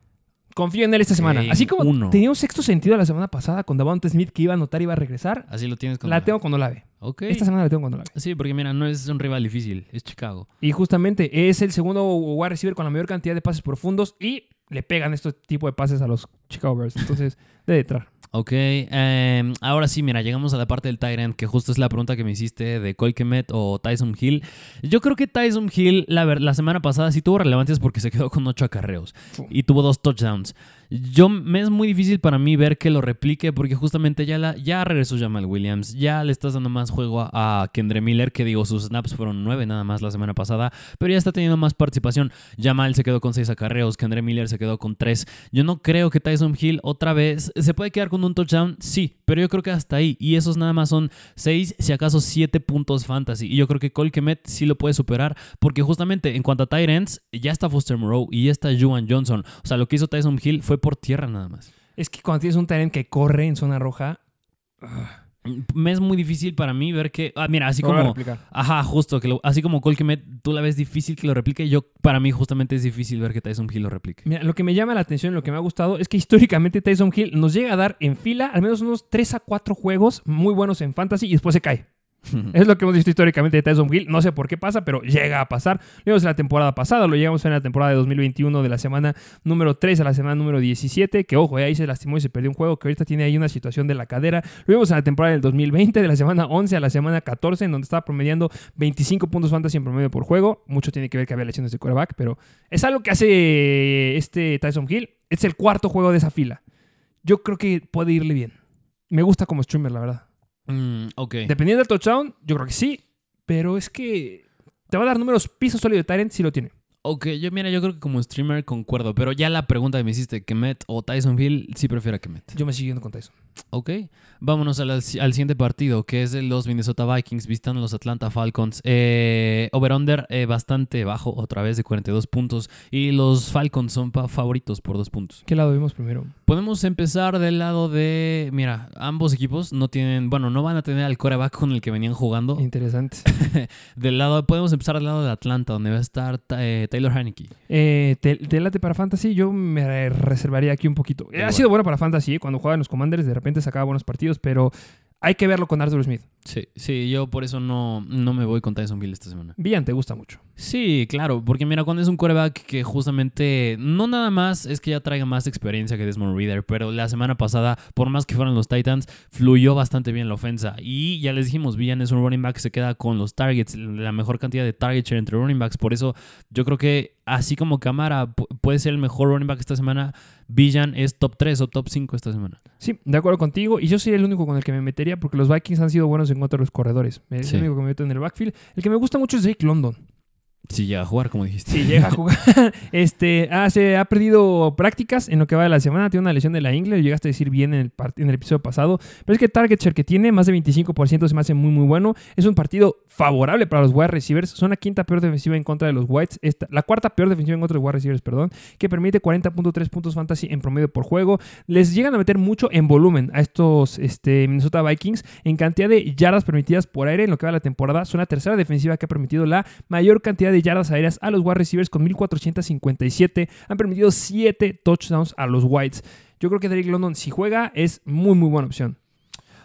Confío en él esta semana. Así como uno. tenía un sexto sentido la semana pasada con Davante Smith que iba a anotar y iba a regresar. Así lo tienes con La tengo cuando la ve. Ok. Esta semana la tengo cuando la ve. Sí, porque mira, no es un rival difícil, es Chicago. Y justamente es el segundo wide receiver con la mayor cantidad de pases profundos y le pegan este tipo de pases a los Chicago Bears. Entonces, debe entrar. Ok, em, ahora sí, mira, llegamos a la parte del Tyrant, que justo es la pregunta que me hiciste de Colquemet o Tyson Hill. Yo creo que Tyson Hill la, la semana pasada sí tuvo relevancias porque se quedó con ocho acarreos y tuvo dos touchdowns. Yo me es muy difícil para mí ver que lo replique porque justamente ya, la, ya regresó Jamal Williams, ya le estás dando más juego a, a Miller, que digo, sus snaps fueron nueve nada más la semana pasada, pero ya está teniendo más participación. Jamal se quedó con seis acarreos, Kendre Miller se quedó con tres. Yo no creo que Tyson Hill otra vez se puede quedar con un touchdown, sí, pero yo creo que hasta ahí. Y esos nada más son seis, si acaso siete puntos fantasy. Y yo creo que Cole sí lo puede superar, porque justamente en cuanto a tight ends, ya está Foster Moreau y ya está Juwan Johnson. O sea, lo que hizo Tyson Hill fue por tierra nada más. Es que cuando tienes un Tyrant que corre en zona roja, Me es muy difícil para mí ver que. Ah, mira, así como. Ajá, justo, que lo- así como Cole Kemet, tú la ves difícil que lo replique. Yo, para mí, justamente es difícil ver que Tyson Hill lo replique. Mira, lo que me llama la atención, lo que me ha gustado, es que históricamente Tyson Hill nos llega a dar en fila al menos unos 3 a 4 juegos muy buenos en fantasy y después se cae. Es lo que hemos visto históricamente de Tyson Hill. No sé por qué pasa, pero llega a pasar. Lo vimos en la temporada pasada, lo llegamos en la temporada de 2021 de la semana número 3 a la semana número 17, que ojo, eh, ahí se lastimó y se perdió un juego, que ahorita tiene ahí una situación de la cadera. Lo vimos en la temporada del 2020, de la semana 11 a la semana 14, en donde estaba promediando 25 puntos fantasy en promedio por juego. Mucho tiene que ver que había lesiones de quarterback, pero es algo que hace este Tyson Hill. Es el cuarto juego de esa fila. Yo creo que puede irle bien. Me gusta como streamer, la verdad. Mm, ok. Dependiendo del touchdown, yo creo que sí. Pero es que te va a dar números piso sólido de Tyrant si lo tiene. Ok, yo mira, yo creo que como streamer concuerdo, pero ya la pregunta que me hiciste, Kemet o Tyson Hill, sí prefiero a Kemet. Yo me sigo yendo con Tyson. Ok, vámonos al, al siguiente partido, que es de los Minnesota Vikings visitando a los Atlanta Falcons. Eh, Over-under eh, bastante bajo, otra vez de 42 puntos, y los Falcons son favoritos por dos puntos. ¿Qué lado vimos primero? Podemos empezar del lado de, mira, ambos equipos no tienen, bueno, no van a tener al coreback con el que venían jugando. Interesante. Del lado, podemos empezar del lado de Atlanta, donde va a estar eh, Taylor Haneke. Eh, te, te late para Fantasy, yo me reservaría aquí un poquito. Eh, ha sido bueno para Fantasy, eh, cuando jugaban los Commanders de repente sacaba buenos partidos, pero hay que verlo con Arthur Smith. Sí, sí, yo por eso no, no me voy con Tyson Hill esta semana. Villan te gusta mucho. Sí, claro, porque mira, cuando es un quarterback que justamente no nada más es que ya traiga más experiencia que Desmond Reader, pero la semana pasada, por más que fueran los Titans, fluyó bastante bien la ofensa. Y ya les dijimos, Villan es un running back que se queda con los targets, la mejor cantidad de target share entre running backs. Por eso yo creo que así como Camara pu- puede ser el mejor running back esta semana, Villan es top 3 o top 5 esta semana. Sí, de acuerdo contigo. Y yo sería el único con el que me metería porque los Vikings han sido buenos en contra de los corredores. Es Sí. el único que me meto en el backfield. El que me gusta mucho es Drake London. Si llega a jugar, como dijiste. Si llega a jugar. este, ah, se ha perdido prácticas en lo que va de la semana. Tiene una lesión de la ingle. Lo llegaste a decir bien en el, en el episodio pasado. Pero es que target share que tiene, más de 25%, se me hace muy, muy bueno. Es un partido favorable para los wide receivers. Son la quinta peor defensiva en contra de los Whites. Esta, la cuarta peor defensiva en contra de los wide receivers, perdón. Que permite 40.3 puntos fantasy en promedio por juego. Les llegan a meter mucho en volumen a estos este, Minnesota Vikings. En cantidad de yardas permitidas por aire en lo que va de la temporada. Son la tercera defensiva que ha permitido la mayor cantidad de yardas aéreas a los wide receivers con 1457. Han permitido 7 touchdowns a los Whites. Yo creo que Drake London, si juega, es muy, muy buena opción.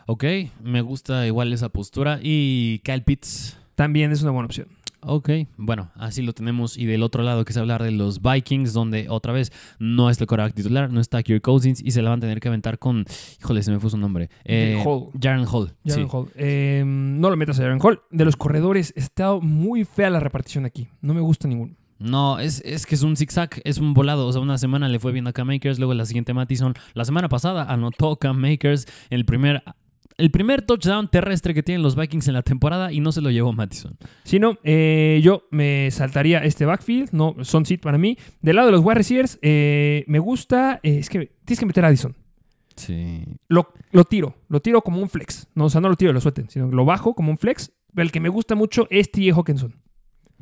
Ok, me gusta igual esa postura. Y Kyle Pitts. También es una buena opción. Ok, bueno, así lo tenemos. Y del otro lado, que es hablar de los Vikings, donde otra vez no es el coreback titular, no está Kirk Cousins y se la van a tener que aventar con. Híjole, se me fue su nombre. Eh, Hall. Jaren Hall. Jaren sí. Hall. Eh, no lo metas a Jaren Hall. De los corredores, ha estado muy fea la repartición aquí. No me gusta ninguno. No, es, es que es un zigzag, es un volado. O sea, una semana le fue bien a Cam Makers, luego la siguiente Mattison. La semana pasada anotó Cam Makers en el primer. El primer touchdown terrestre que tienen los Vikings en la temporada y no se lo llevó Mattison. Si no, eh, yo me saltaría este backfield. No, son sit para mí. Del lado de los wide receivers, eh, me gusta. eh, es que tienes que meter a Addison. Sí. Lo, lo tiro. Lo tiro como un flex. No, o sea, no lo tiro, lo suelten. Sino lo bajo como un flex. Pero el que me gusta mucho es T.J. Hawkinson.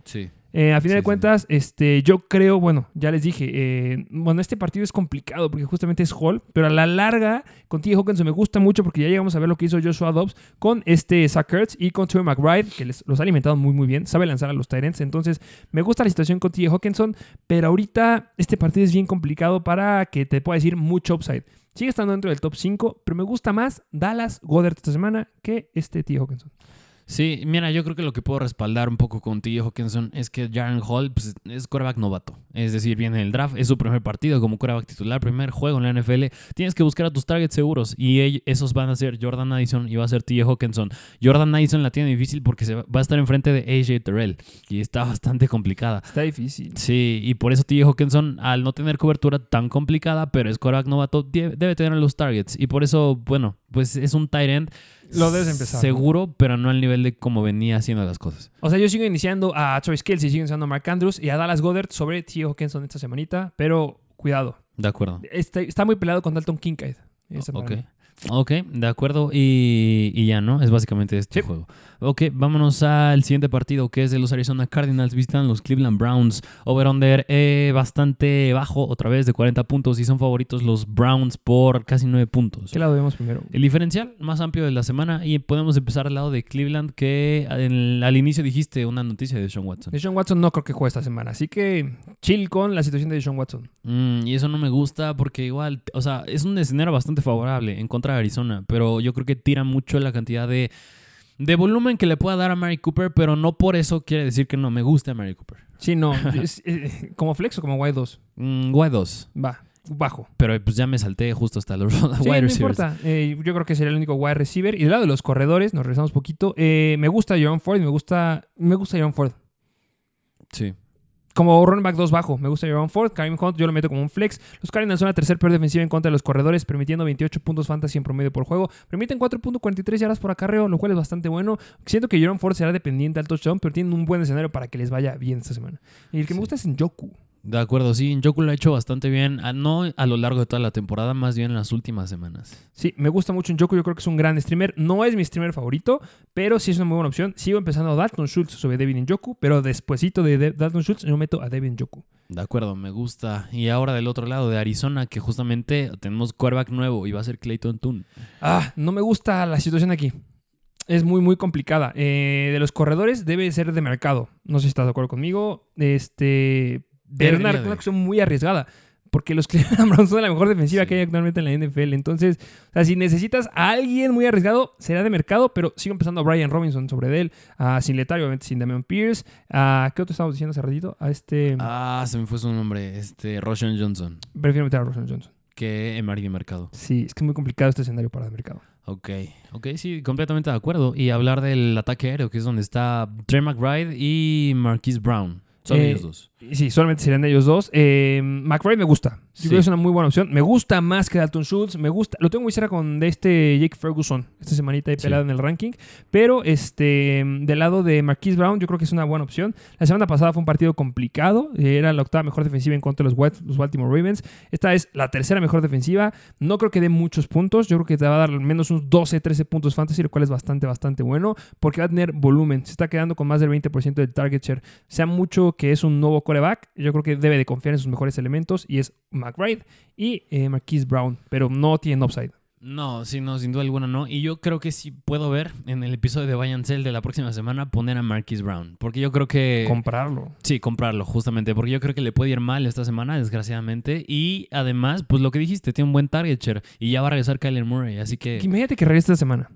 Sí. Eh, a final Sí, de sí. cuentas, este, yo creo, bueno, ya les dije, eh, bueno, este partido es complicado porque justamente es Hall, pero a la larga, con T.J. Hawkinson me gusta mucho porque ya llegamos a ver lo que hizo Joshua Dobbs con este Zach Ertz y con Trey McBride, que les, los ha alimentado muy, muy bien, sabe lanzar a los Tyrants, entonces me gusta la situación con T.J. Hawkinson, pero ahorita este partido es bien complicado para que te pueda decir mucho upside. Sigue estando dentro del top 5, pero me gusta más Dallas Goddard esta semana que este T.J. Hawkinson. Sí, mira, yo creo que lo que puedo respaldar un poco con T. Hawkinson es que Jaren Hall pues, es quarterback novato. Es decir, viene en el draft, es su primer partido como quarterback titular, primer juego en la NFL. Tienes que buscar a tus targets seguros y esos van a ser Jordan Addison y va a ser T. Hawkinson. Jordan Addison la tiene difícil porque se va a estar enfrente de AJ Terrell y está bastante complicada. Está difícil. Sí, y por eso T. Hawkinson, al no tener cobertura tan complicada, pero es quarterback novato, debe tener los targets. Y por eso, bueno, pues es un tight end Lo debes empezar, seguro, pero no al nivel de cómo venía haciendo las cosas. O sea, yo sigo iniciando a Travis Kelsey, sigo iniciando a Mark Andrews y a Dallas Goddard sobre T. Hawkinson esta semanita, pero cuidado. De acuerdo. Está, está muy peleado con Dalton Kincaid. Esa Ok. Ok, de acuerdo. Y, y ya, ¿no? Es básicamente este Sí. juego. Ok, vámonos al siguiente partido, que es de los Arizona Cardinals. Visitan los Cleveland Browns. Over-under eh, bastante bajo, otra vez de 40 puntos. Y son favoritos los Browns por casi 9 puntos. ¿Qué lado vemos primero? El diferencial más amplio de la semana. Y podemos empezar al lado de Cleveland, que al inicio dijiste una noticia de Sean Watson. Deshaun Watson no creo que juegue esta semana, así que chill con la situación de Deshaun Watson. Mm, y eso no me gusta porque igual, o sea, es un escenario bastante favorable en contra de Arizona, pero yo creo que tira mucho la cantidad de, de volumen que le pueda dar a Mary Cooper, pero no por eso quiere decir que no me guste a Mary Cooper. Sí, no. es, eh, como flex o como wide 2. Mm, wide 2, Va, bajo. pero pues ya me salté justo hasta los Sí, wide no receivers. importa. Eh, yo creo que sería el único wide receiver. Y del lado de los corredores, nos regresamos poquito. eh, me gusta Jerome Ford y me gusta, me gusta Jerome Ford. Sí. Como running back 2 bajo, me gusta Jerome Ford. Karim Hunt yo lo meto como un flex. Los Cardinals son la tercer peor defensiva en contra de los corredores, permitiendo 28 puntos fantasy en promedio por juego. Permiten 4.43 yardas por acarreo, lo cual es bastante bueno. Siento que Jerome Ford será dependiente al touchdown, pero tienen un buen escenario para que les vaya bien esta semana. Y el que me gusta es en Joku. De acuerdo, sí, Njoku lo ha hecho bastante bien, a- no a lo largo de toda la temporada, más bien en las últimas semanas. Sí, me gusta mucho en Joku. Yo creo que es un gran streamer. No es mi streamer favorito, pero sí es una muy buena opción. Sigo empezando a Dalton Schultz sobre David Njoku, pero despuesito de Dalton Schultz yo meto a David Njoku. De acuerdo, me gusta. Y ahora del otro lado de Arizona, que justamente tenemos quarterback nuevo y va a ser Clayton Tune. Ah, no me gusta la situación aquí. Es muy, muy complicada. Eh, de los corredores debe ser de mercado. No sé si estás de acuerdo conmigo. Este, pero una, Debería de. una acción muy arriesgada. Porque los Cleveland Browns son la mejor defensiva Sí. que hay actualmente en la NFL. Entonces, o sea, si necesitas a alguien muy arriesgado, será de mercado. Pero sigo empezando a Brian Robinson sobre él. A sin Letario, obviamente sin Damian Pierce. A, ¿Qué otro estábamos diciendo hace ratito? A este... Ah, se me fue su nombre, este, Roshan Johnson, Prefiero meter a Roshan Johnson. que Emari de Mercado. Sí, es que es muy complicado este escenario para el mercado. Ok, ok, sí, completamente de acuerdo. Y hablar del ataque aéreo, que es donde está Trey McBride y Marquise Brown. Son Eh, ellos dos. Sí, solamente serían ellos dos. Eh, McBride me gusta. Sí. creo que es una muy buena opción. Me gusta más que Dalton Schultz. Me gusta. Lo tengo muy cerca con de este Jake Ferguson. Esta semanita ahí Sí. pelado en el ranking. Pero este del lado de Marquise Brown, yo creo que es una buena opción. La semana pasada fue un partido complicado. Era la octava mejor defensiva en contra de los, Wat- los Baltimore Ravens. Esta es la tercera mejor defensiva. No creo que dé muchos puntos. Yo creo que te va a dar al menos unos 12, 13 puntos fantasy, lo cual es bastante, bastante bueno. Porque va a tener volumen. Se está quedando con más del 20% del target share. Sea mucho que es un nuevo coreback, yo creo que debe de confiar en sus mejores elementos y es McBride y eh, Marquise Brown, pero no tienen upside. No, sí, no, sin duda alguna no. Y yo creo que sí puedo ver en el episodio de Buy and Sell de la próxima semana poner a Marquise Brown. Porque yo creo que... Comprarlo. Sí, comprarlo, justamente, porque yo creo que le puede ir mal esta semana, desgraciadamente. Y además, pues lo que dijiste, tiene un buen target share y ya va a regresar Kyler Murray, así que... Imagínate que regrese esta semana.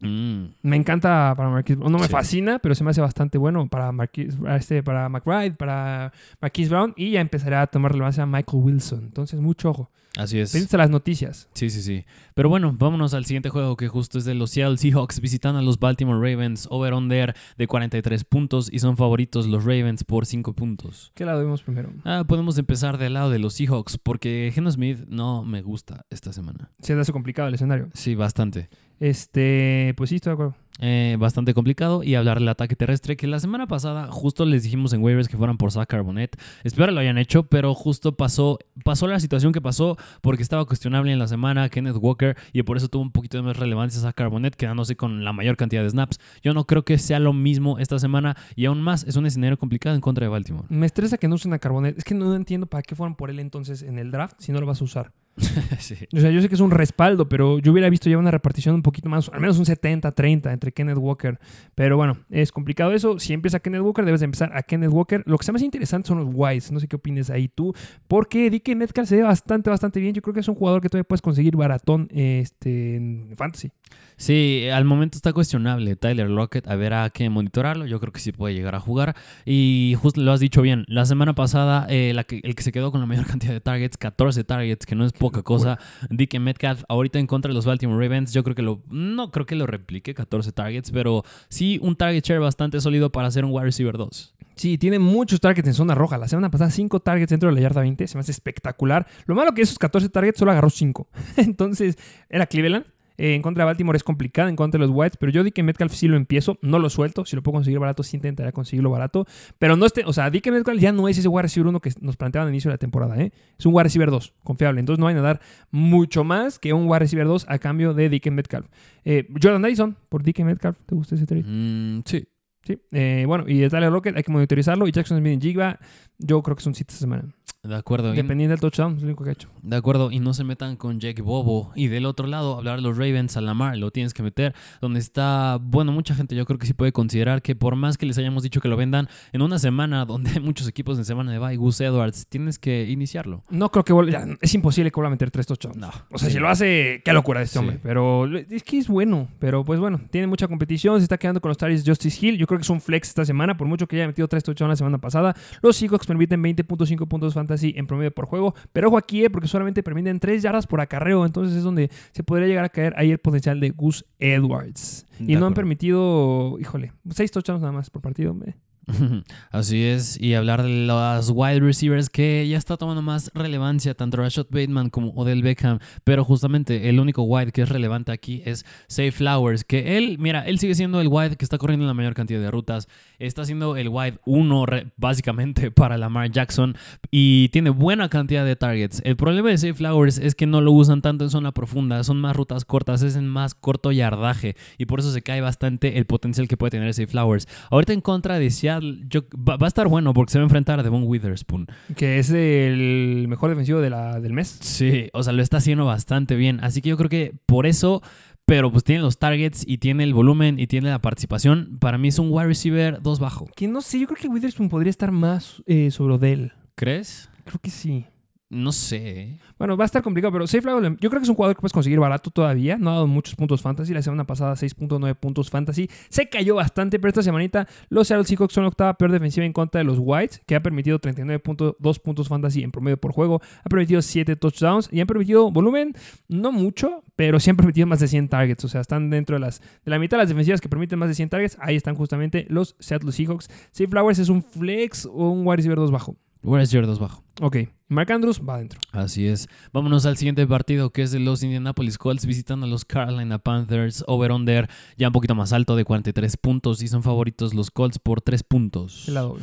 Mm, Me encanta para Marquise Brown. No me Sí. fascina, pero se me hace bastante bueno para Marquise, este, para McBride, para Marquise Brown y ya empezará a tomar relevancia a Michael Wilson. Entonces, mucho ojo. así es. Pendientes a las noticias. Sí, sí, sí. Pero bueno, vámonos al siguiente juego que justo es de los Seattle Seahawks visitando a los Baltimore Ravens, over-under de 43 puntos y son favoritos los Ravens por 5 puntos. ¿Qué lado vemos primero? Ah, podemos empezar del lado de los Seahawks porque Geno Smith no me gusta esta semana. Se hace complicado el escenario. Sí, bastante. Este, pues sí, estoy de acuerdo. Eh, bastante complicado y hablar del ataque terrestre que la semana pasada justo les dijimos en waivers que fueran por Zach Carbonet. Espero que lo hayan hecho, pero justo pasó, pasó la situación que pasó porque estaba cuestionable en la semana Kenneth Walker y por eso tuvo un poquito de más relevancia Zach Carbonet quedándose con la mayor cantidad de snaps. Yo no creo que sea lo mismo esta semana y aún más es un escenario complicado en contra de Baltimore. Me estresa que no usen a Carbonet. Es que no entiendo para qué fueron por él entonces en el draft si no lo vas a usar. sí. O sea, yo sé que es un respaldo, pero yo hubiera visto ya una repartición un poquito más, al menos un 70-30 entre Kenneth Walker. Pero bueno, es complicado eso. Si empieza Kenneth Walker, debes de empezar a Kenneth Walker. Lo que sea más interesante son los Whites. No sé qué opines ahí tú. Porque DK Metcalf se ve bastante, bastante bien. Yo creo que es un jugador que todavía puedes conseguir baratón este, en Fantasy. Sí, al momento está cuestionable Tyler Lockett, a ver a qué monitorarlo, yo creo que sí puede llegar a jugar y justo lo has dicho bien, la semana pasada eh, la que, el que se quedó con la mayor cantidad de targets, 14 targets, que no es poca cosa, DK Metcalf, ahorita en contra de los Baltimore Ravens, yo creo que lo, no creo que lo replique 14 targets, pero sí un target share bastante sólido para ser un wide receiver 2. Sí, tiene muchos targets en zona roja. La semana pasada 5 targets dentro de la yarda 20, se me hace espectacular. Lo malo que esos 14 targets solo agarró 5. Entonces, era Cleveland. Eh, en contra de Baltimore es complicado, en contra de los Whites, pero yo di que Metcalf sí lo empiezo, no lo suelto. Si lo puedo conseguir barato, sí intentaré conseguirlo barato. Pero no esté, o sea, di que Metcalf ya no es ese wide receiver 1 que nos planteaban al inicio de la temporada, ¿eh? Es un wide receiver 2, confiable. Entonces no van a dar mucho más que un wide receiver 2 a cambio de Dick Metcalf. Eh, Jordan Addison por Dick Metcalf, ¿te gusta ese trade? Mm, sí. Sí. Eh, bueno, y de Tyler Rocket hay que monitorizarlo. Y Jackson Smith en Jigba, yo creo que son 7 esta semana. De acuerdo. Y- Dependiendo del touchdown, es lo único que ha hecho. De acuerdo, y no se metan con Jake Bobo. Y del otro lado, hablar de los Ravens a Lamar, lo tienes que meter. Donde está, bueno, mucha gente yo creo que sí puede considerar que por más que les hayamos dicho que lo vendan, en una semana donde hay muchos equipos en semana de bye, Gus Edwards, tienes que iniciarlo. No creo que vuelva. ya, es imposible que vuelva a meter tres touchdowns. No. O sea, Sí. si lo hace, qué locura de este Sí. hombre. Pero es que es bueno. Pero pues bueno, tiene mucha competición. Se está quedando con los Tigers Justice Hill. Yo creo que es un flex esta semana. Por mucho que haya metido tres touchdowns la semana pasada. Los Seahawks permiten 20.5 puntos fantasy en promedio por juego. Pero ojo aquí, eh, porque solamente permiten 3 yardas por acarreo. Entonces es donde se podría llegar a caer ahí el potencial de Gus Edwards. De y no han permitido, híjole, 6 touchdowns nada más por partido. eh. Así es, y hablar de los wide receivers que ya está tomando más relevancia, tanto Rashad Bateman como Odell Beckham, pero justamente el único wide que es relevante aquí es Safe Flowers, que él, mira, él sigue siendo el wide que está corriendo la mayor cantidad de rutas, está siendo el wide 1 básicamente para Lamar Jackson y tiene buena cantidad de targets. El problema de Safe Flowers es que no lo usan tanto en zona profunda, son más rutas cortas, es en más corto yardaje y por eso se cae bastante el potencial que puede tener Safe Flowers. Ahorita en contra de Seattle, yo- va, va a estar bueno porque se va a enfrentar a Devon Witherspoon. Que es el mejor defensivo de la, del mes. Sí, o sea, lo está haciendo bastante bien. Así que yo creo que por eso, pero pues tiene los targets y tiene el volumen y tiene la participación. Para mí es un wide receiver 2 bajo. Que no sé, yo creo que Witherspoon podría estar más eh, sobre Odell. ¿Crees? Creo que sí. No sé. Bueno, va a estar complicado, pero Safe Flowers, yo creo que es un jugador que puedes conseguir barato todavía. No ha dado muchos puntos fantasy. La semana pasada 6.9 puntos fantasy. Se cayó bastante, pero esta semanita los Seattle Seahawks son la octava peor defensiva en contra de los Whites, que ha permitido 39.2 puntos fantasy en promedio por juego. Ha permitido 7 touchdowns y han permitido volumen, no mucho, pero sí han permitido más de 100 targets. O sea, están dentro de, las, de la mitad de las defensivas que permiten más de 100 targets. Ahí están justamente los Seattle Seahawks. Safe Flowers es un flex o un wide receiver 2 bajo. Receiver 2 bajo. Ok, Mark Andrews va adentro. Así es. Vámonos al siguiente partido que es de los Indianapolis Colts visitando a los Carolina Panthers. Over-under ya un poquito más alto de 43 puntos y son favoritos los Colts por 3 puntos. El lado.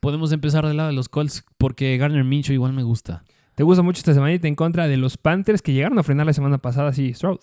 Podemos empezar del lado de los Colts porque Garner Minshew igual me gusta. ¿Te gusta mucho esta semanita en contra de los Panthers que llegaron a frenar la semana pasada? Sí, Stroud.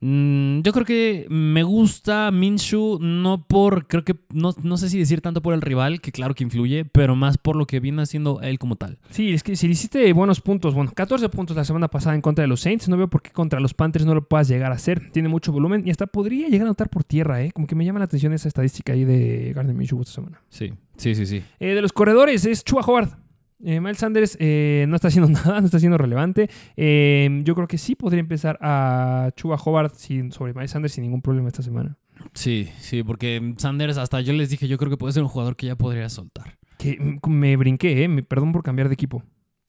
Mm, yo creo que me gusta Minshew, no por, creo que, no, no sé si decir tanto por el rival, que claro que influye, pero más por lo que viene haciendo él como tal. Sí, es que si hiciste buenos puntos, bueno, 14 puntos la semana pasada en contra de los Saints, no veo por qué contra los Panthers no lo puedas llegar a hacer. Tiene mucho volumen y hasta podría llegar a anotar por tierra, ¿eh? Como que me llama la atención esa estadística ahí de Gardner Minshew esta semana. Sí, sí, sí, sí. Eh, de los corredores es Chua Howard. Eh, Miles Sanders eh, no está haciendo nada, no está siendo relevante. Eh, yo creo que sí podría empezar a Chua Howard sin, sobre Miles Sanders sin ningún problema esta semana. Sí, sí, porque Sanders, hasta yo les dije, yo creo que puede ser un jugador que ya podría soltar. Que mm, me brinqué, ¿eh? Perdón por cambiar de equipo.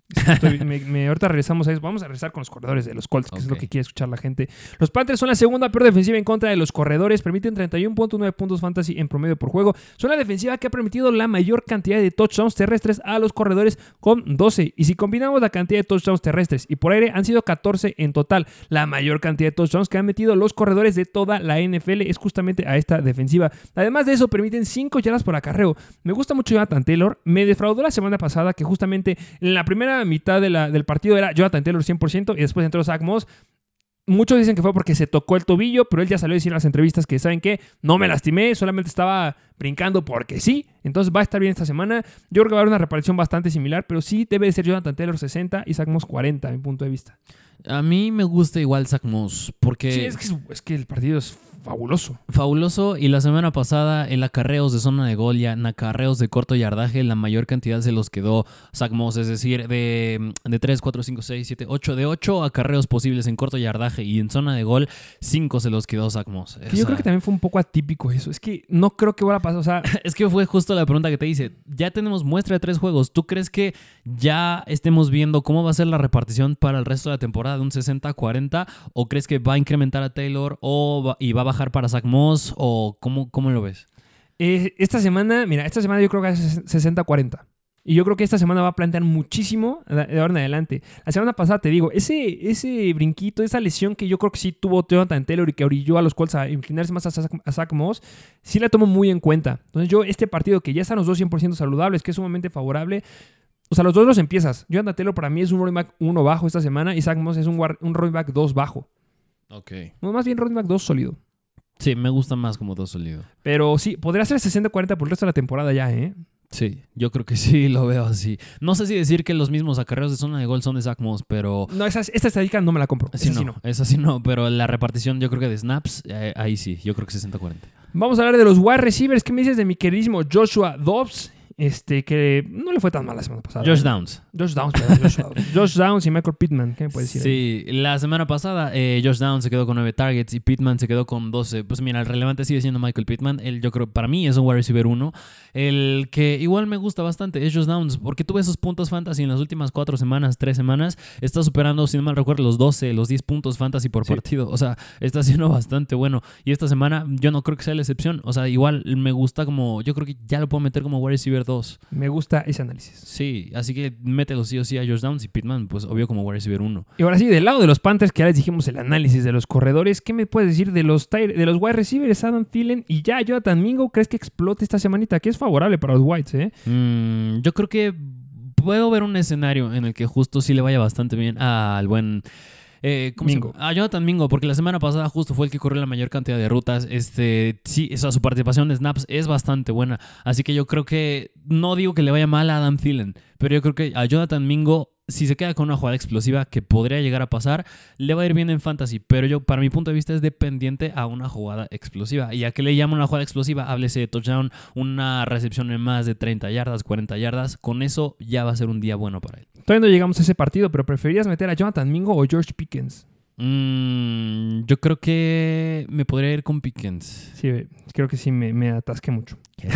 Estoy- me- me- ahorita regresamos a eso. Vamos a regresar con los corredores de los Colts, que es lo que quiere escuchar la gente. Los Panthers son la segunda peor defensiva en contra de los corredores. Permiten 31.9 puntos fantasy en promedio por juego. Son la defensiva que ha permitido la mayor cantidad de touchdowns terrestres a los corredores con 12. Y si combinamos la cantidad de touchdowns terrestres y por aire, han sido 14 en total. La mayor cantidad de touchdowns que han metido los corredores de toda la NFL es justamente a esta defensiva. Además de eso, permiten 5 yardas por acarreo. Me gusta mucho Jonathan Taylor. Me defraudó la semana pasada que justamente en la primera mitad de la- del partido era Jonathan Taylor 100% y después entró Zach Moss. Muchos dicen que fue porque se tocó el tobillo, pero él ya salió a decir en las entrevistas que, ¿saben qué? No me lastimé, solamente estaba brincando porque sí. Entonces va a estar bien esta semana. Yo creo que va a haber una reparación bastante similar, pero sí debe de ser Jonathan Taylor 60 y Zach Moss 40, a mi punto de vista. A mí me gusta igual Zach Moss, porque... Sí, es que, es- es que el partido es fabuloso. Fabuloso. Y la semana pasada, en acarreos de zona de gol y en acarreos de corto yardaje, la mayor cantidad se los quedó Zach Moss. Es decir, de, de 3, 4, 5, 6, 7, 8. De 8 acarreos posibles en corto yardaje y en zona de gol, 5 se los quedó Zach Moss. Que yo creo que también fue un poco atípico eso. Es que no creo que vuelva a pasar. O sea, Es que fue justo la pregunta que te hice. Ya tenemos muestra de tres juegos. ¿Tú crees que ya estemos viendo cómo va a ser la repartición para el resto de la temporada de un 60-40? ¿O crees que va a incrementar a Taylor o va- y va a bajar para Zach Moss? ¿O cómo, cómo lo ves? eh, esta semana, mira, esta semana yo creo que es 60-40. Y yo creo que esta semana va a plantear muchísimo de ahora en adelante. La semana pasada te digo, ese, ese brinquito, esa lesión que yo creo que sí tuvo Jonathan Taylor y que orilló a los Colts a inclinarse más a Zach, a Zach Moss, sí la tomo muy en cuenta. Entonces yo, este partido que ya están los dos 100% saludables, que es sumamente favorable, o sea, los dos los empiezas. Jonathan Taylor para mí es un running back 1 bajo esta semana y Zach Moss es un, un running back 2 bajo. Ok. No, más bien running back 2 sólido. Sí, me gusta más como dos sólido. Pero sí, podría ser 60-40 por el resto de la temporada ya, ¿eh? Sí, yo creo que sí lo veo así. No sé si decir que los mismos acarreos de zona de gol son de Zach Moss, pero... No, esa, esta estadística no me la compro. Sí, Esa sí no, esa sí no, pero la repartición yo creo que de snaps, eh, ahí sí, yo creo que 60-40. Vamos a hablar de los wide receivers. ¿Qué me dices de mi queridísimo Joshua Dobbs? Este, que no le fue tan mal la semana pasada. Josh ¿eh? Downs. Josh Downs, perdón, Joshua Dobbs. Josh Downs y Michael Pittman. ¿Qué me puedes decir? ahí? Sí, la semana pasada eh, Josh Downs se quedó con 9 targets y Pittman se quedó con 12. Pues mira, el relevante sigue siendo Michael Pittman. Él, yo creo, para mí es un wide receiver 1. El que igual me gusta bastante es Josh Downs, porque tuve esos puntos fantasy en las últimas 4 semanas, 3 semanas. Está superando, si no mal recuerdo, los 12, los 10 puntos fantasy por Sí. partido. O sea, está siendo bastante bueno. Y esta semana yo no creo que sea la excepción. O sea, igual me gusta como, yo creo que ya lo puedo meter como wide receiver 2. Me gusta ese análisis. Sí, así que mételo sí o sí a Josh Downs y Pittman, pues obvio como wide receiver 1. Y ahora sí, del lado de los Panthers, que ya les dijimos el análisis de los corredores, ¿qué me puedes decir de los, de los wide receivers, Adam Thielen y ya Jonathan Mingo? ¿Crees que explote esta semanita? Que es favorable para los Whites, ¿eh? Mm, yo creo que puedo ver un escenario en el que justo sí le vaya bastante bien al buen. Eh, ¿cómo se Mingo. llama? A Jonathan Mingo, porque la semana pasada justo fue el que corrió la mayor cantidad de rutas. Este, sí, o sea, su participación de snaps es bastante buena. Así que yo creo que no digo que le vaya mal a Adam Thielen, pero yo creo que a Jonathan Mingo, si se queda con una jugada explosiva que podría llegar a pasar, le va a ir bien en fantasy. Pero yo, para mi punto de vista, es dependiente a una jugada explosiva. ¿Y a qué le llamo una jugada explosiva? Háblese de touchdown, una recepción en más de 30 yardas, 40 yardas. Con eso ya va a ser un día bueno para él. Todavía no llegamos a ese partido, pero ¿preferirías meter a Jonathan Mingo o George Pickens? Mm, yo creo que me podría ir con Pickens. Sí, creo que sí me, me atasqué mucho.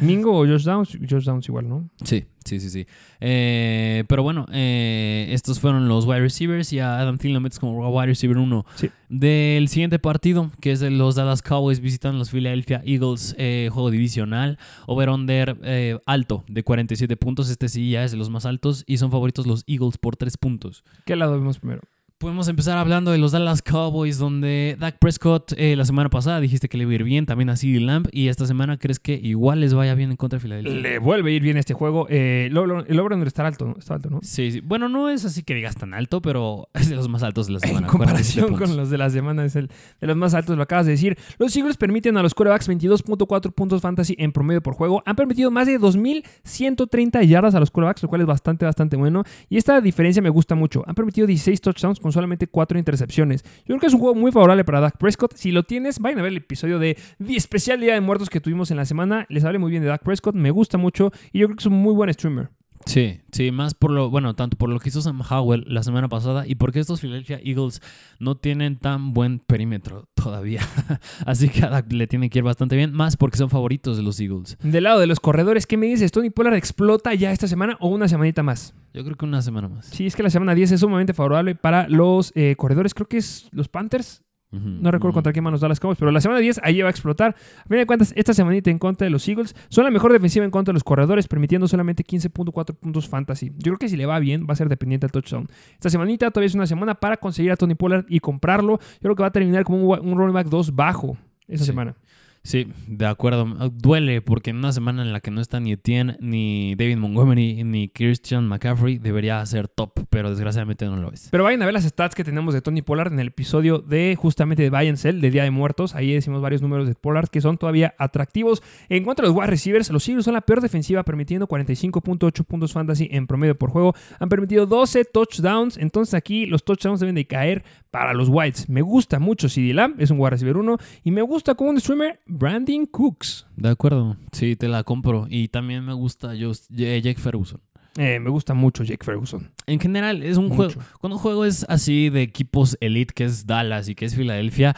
Mingo o Josh Downs, Josh Downs igual, ¿no? Sí, sí, sí, sí. Eh, pero bueno, eh, estos fueron los wide receivers y a Adam Thielen lo metes como wide receiver 1. Sí. Del siguiente partido, que es de los Dallas Cowboys visitan los Philadelphia Eagles, eh, juego divisional, over-under eh, alto de 47 puntos. Este sí ya es de los más altos y son favoritos los Eagles por 3 puntos. ¿Qué lado vemos primero? Podemos empezar hablando de los Dallas Cowboys, donde Dak Prescott eh, la semana pasada dijiste que le iba a ir bien, también a CeeDee Lamb, y esta semana crees que igual les vaya bien en contra de Filadelfia. Le vuelve a ir bien este juego. Eh, el over está alto, ¿no? Está alto, ¿no? Sí, sí. Bueno, no es así que digas tan alto, pero es de los más altos de la semana. En comparación 47 con los de la semana, es el de los más altos, lo acabas de decir. Los Eagles permiten a los quarterbacks 22.4 puntos fantasy en promedio por juego. Han permitido más de 2.130 yardas a los quarterbacks, lo cual es bastante, bastante bueno. Y esta diferencia me gusta mucho. Han permitido 16 touchdowns con solamente 4 intercepciones. Yo creo que es un juego muy favorable para Dak Prescott. Si lo tienes, vayan a ver el episodio de Di- especial Día de Muertos que tuvimos en la semana. Les hablé muy bien de Dak Prescott, me gusta mucho y yo creo que es un muy buen streamer. Sí, sí, más por lo, bueno, tanto por lo que hizo Sam Howell la semana pasada y porque estos Philadelphia Eagles no tienen tan buen perímetro todavía. Así que le tiene que ir bastante bien, más porque son favoritos de los Eagles. Del lado de los corredores, ¿qué me dices? ¿Tony Pollard explota ya esta semana o una semanita más? Yo creo que una semana más. Sí, es que la semana 10 es sumamente favorable para los eh, corredores. Creo que es los Panthers. No recuerdo contra quién manos da las Cowboys, pero la semana 10 ahí va a explotar. A fin de cuentas, esta semanita en contra de los Eagles son la mejor defensiva en contra de los corredores, permitiendo solamente 15.4 puntos fantasy. Yo creo que si le va bien, va a ser dependiente del touchdown. Esta semanita todavía es una semana para conseguir a Tony Pollard y comprarlo. Yo creo que va a terminar como un, un running back 2 bajo esa Sí. semana. Sí, de acuerdo. Duele porque en una semana en la que no está ni Etienne, ni David Montgomery, ni Christian McCaffrey, debería ser top, pero desgraciadamente no lo es. Pero vayan a ver las stats que tenemos de Tony Pollard en el episodio de justamente de Buy and Sell, de Día de Muertos. Ahí decimos varios números de Pollard que son todavía atractivos. En cuanto a los wide receivers, los Eagles son la peor defensiva, permitiendo 45.8 puntos fantasy en promedio por juego. Han permitido 12 touchdowns, entonces aquí los touchdowns deben de caer para los Whites. Me gusta mucho CD Lamb, es un wide receiver 1, y me gusta como un streamer Brandon Cooks. De acuerdo, sí, te la compro. Y también me gusta Just- eh, Jake Ferguson. Eh, me gusta mucho Jake Ferguson. En general, es un Mucho. juego. Cuando un juego es así de equipos elite, que es Dallas y que es Filadelfia,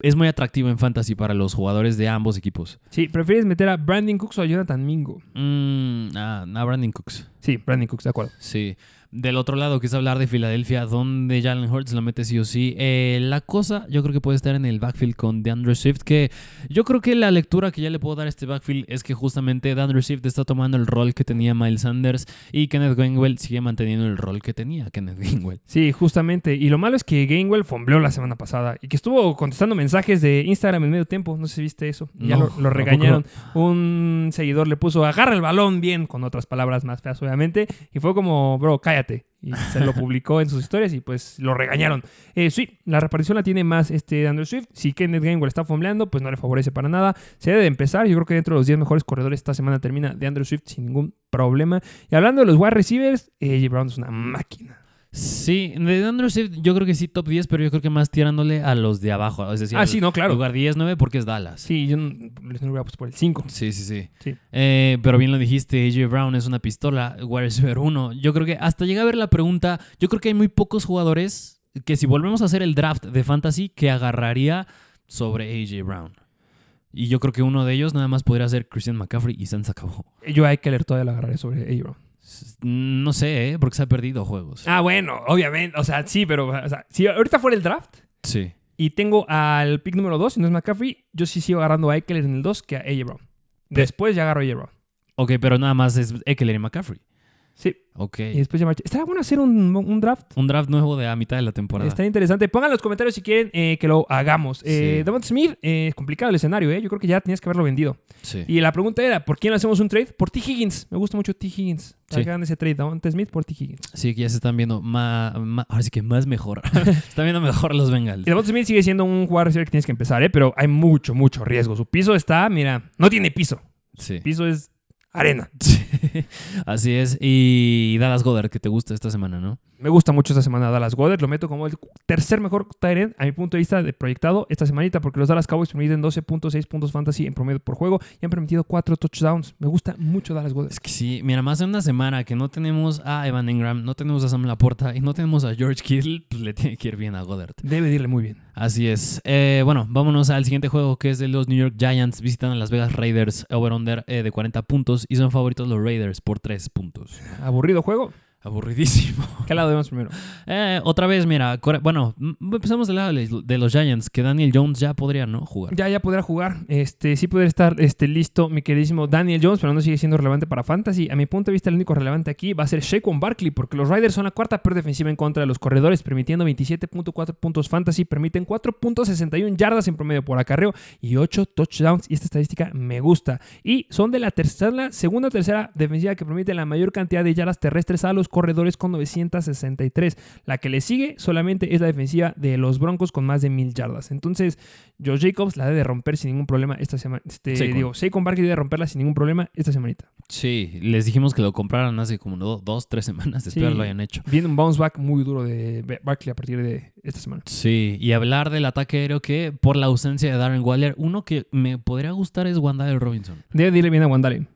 es muy atractivo en fantasy para los jugadores de ambos equipos. Sí, ¿prefieres meter a Brandon Cooks o a Jonathan Mingo? Mm, ah, a Brandon Cooks. Sí, Brandon Cooks, de acuerdo. Sí. Del otro lado, que es hablar de Filadelfia, donde Jalen Hurts lo mete sí o sí. Eh, la cosa, yo creo que puede estar en el backfield con DeAndre Swift, que yo creo que la lectura que ya le puedo dar a este backfield es que justamente DeAndre Swift está tomando el rol que tenía Miles Sanders y Kenneth Gainwell sigue manteniendo el rol que tenía Kenneth Gainwell. Sí, justamente. Y lo malo es que Gainwell fombleó la semana pasada y que estuvo contestando mensajes de Instagram en medio tiempo. No sé si viste eso. Ya No, lo, regañaron. Un seguidor le puso agarra el balón bien, con otras palabras más feas, obviamente. Y fue como, bro, cállate. Y se lo publicó en sus historias y pues lo regañaron. Eh, sí, la repartición la tiene más este Andrew Swift. Si Kenneth Gainwell está fombleando, pues no le favorece para nada. Se debe de empezar. Yo creo que dentro de los 10 mejores corredores esta semana termina de Andrew Swift sin ningún problema. Y hablando de los wide receivers, eh, Brown es una máquina. Sí, de Swift yo creo que sí top 10, pero yo creo que más tirándole a los de abajo. Es decir, Ah, sí, no, claro. lugar 10, 9 porque es Dallas. Sí, yo no, les no hubiera puesto por el 5. Sí, sí, sí. Sí. Eh, pero bien lo dijiste, AJ Brown es una pistola, receiver 1. Yo creo que hasta llega a ver la pregunta, yo creo que hay muy pocos jugadores que si volvemos a hacer el draft de fantasy que agarraría sobre AJ Brown. Y yo creo que uno de ellos nada más podría ser Christian McCaffrey y se acabó. Yo a Eckler todavía la agarraré sobre AJ Brown. No sé, ¿eh? porque se ha perdido juegos. Ah, bueno, obviamente. O sea, sí, pero o sea, si ahorita fuera el draft Sí. y tengo al pick número 2 y no es McCaffrey, yo sí sigo agarrando a Eckler en el 2 que a AJ Brown. Después ya agarro a AJ Brown. Ok, pero nada más es Eckler y McCaffrey. Sí. Ok. Y después ya marché. Estaría bueno hacer un, un draft. Un draft nuevo de a mitad de la temporada. Está interesante. Pongan en los comentarios si quieren eh, que lo hagamos. Eh, Sí. Devonta Smith, eh, complicado el escenario, ¿eh? Yo creo que ya tenías que haberlo vendido. Sí. Y la pregunta era, ¿por quién hacemos un trade? Por T. Higgins. Me gusta mucho T. Higgins. Sí. Hagan ese trade, Devonta Smith por T. Higgins. Sí, que ya se están viendo más, ahora sí que más mejor. están viendo mejor los Bengals. Y Devonta Smith sigue siendo un jugador que tienes que empezar, ¿eh? Pero hay mucho, mucho riesgo. Su piso está, mira, no tiene piso. Sí. Su piso es arena. Así es. Y Dallas Goddard, que te gusta esta semana, ¿no? Me gusta mucho esta semana Dallas Goddard. Lo meto como el tercer mejor tight end, a mi punto de vista, de proyectado esta semanita, porque los Dallas Cowboys permiten 12.6 puntos fantasy en promedio por juego y han permitido 4 touchdowns. Me gusta mucho Dallas Goddard. Es que sí, mira, más en una semana que no tenemos a Evan Ingram, no tenemos a Sam Laporta y no tenemos a George Kittle, pues le tiene que ir bien a Goddard. Debe de irle muy bien. Así es. Eh, bueno, vámonos al siguiente juego que es de los New York Giants. Visitan a Las Vegas Raiders over-under eh, de 40 puntos y son favoritos los Raiders por 3 puntos. Aburrido juego. Aburridísimo. ¿Qué lado vemos primero? Eh, otra vez, mira, bueno, empezamos del lado de los Giants, que Daniel Jones ya podría, ¿no? Jugar. Ya, ya podrá jugar. Este, sí podrá estar este, listo mi queridísimo Daniel Jones, pero no sigue siendo relevante para Fantasy. A mi punto de vista, el único relevante aquí va a ser Shaquan Barkley, porque los Riders son la cuarta peor defensiva en contra de los corredores, permitiendo 27.4 puntos Fantasy, permiten 4.61 yardas en promedio por acarreo y 8 touchdowns. Y esta estadística me gusta. Y son de la tercera, segunda o tercera defensiva que permite la mayor cantidad de yardas terrestres a los corredores con 963. La que le sigue solamente es la defensiva de los Broncos con más de 1000 yardas. Entonces, Josh Jacobs la debe de romper sin ningún problema esta semana. Este, Saquon. digo, Saquon Barkley debe romperla sin ningún problema esta semanita. Sí, les dijimos que lo compraran hace como do- dos, tres semanas. Espero Sí. lo hayan hecho. Viene un bounce back muy duro de Barkley a partir de esta semana. Sí, y hablar del ataque aéreo que por la ausencia de Darren Waller, uno que me podría gustar es Wandale Robinson. Debe de irle bien a Wandale.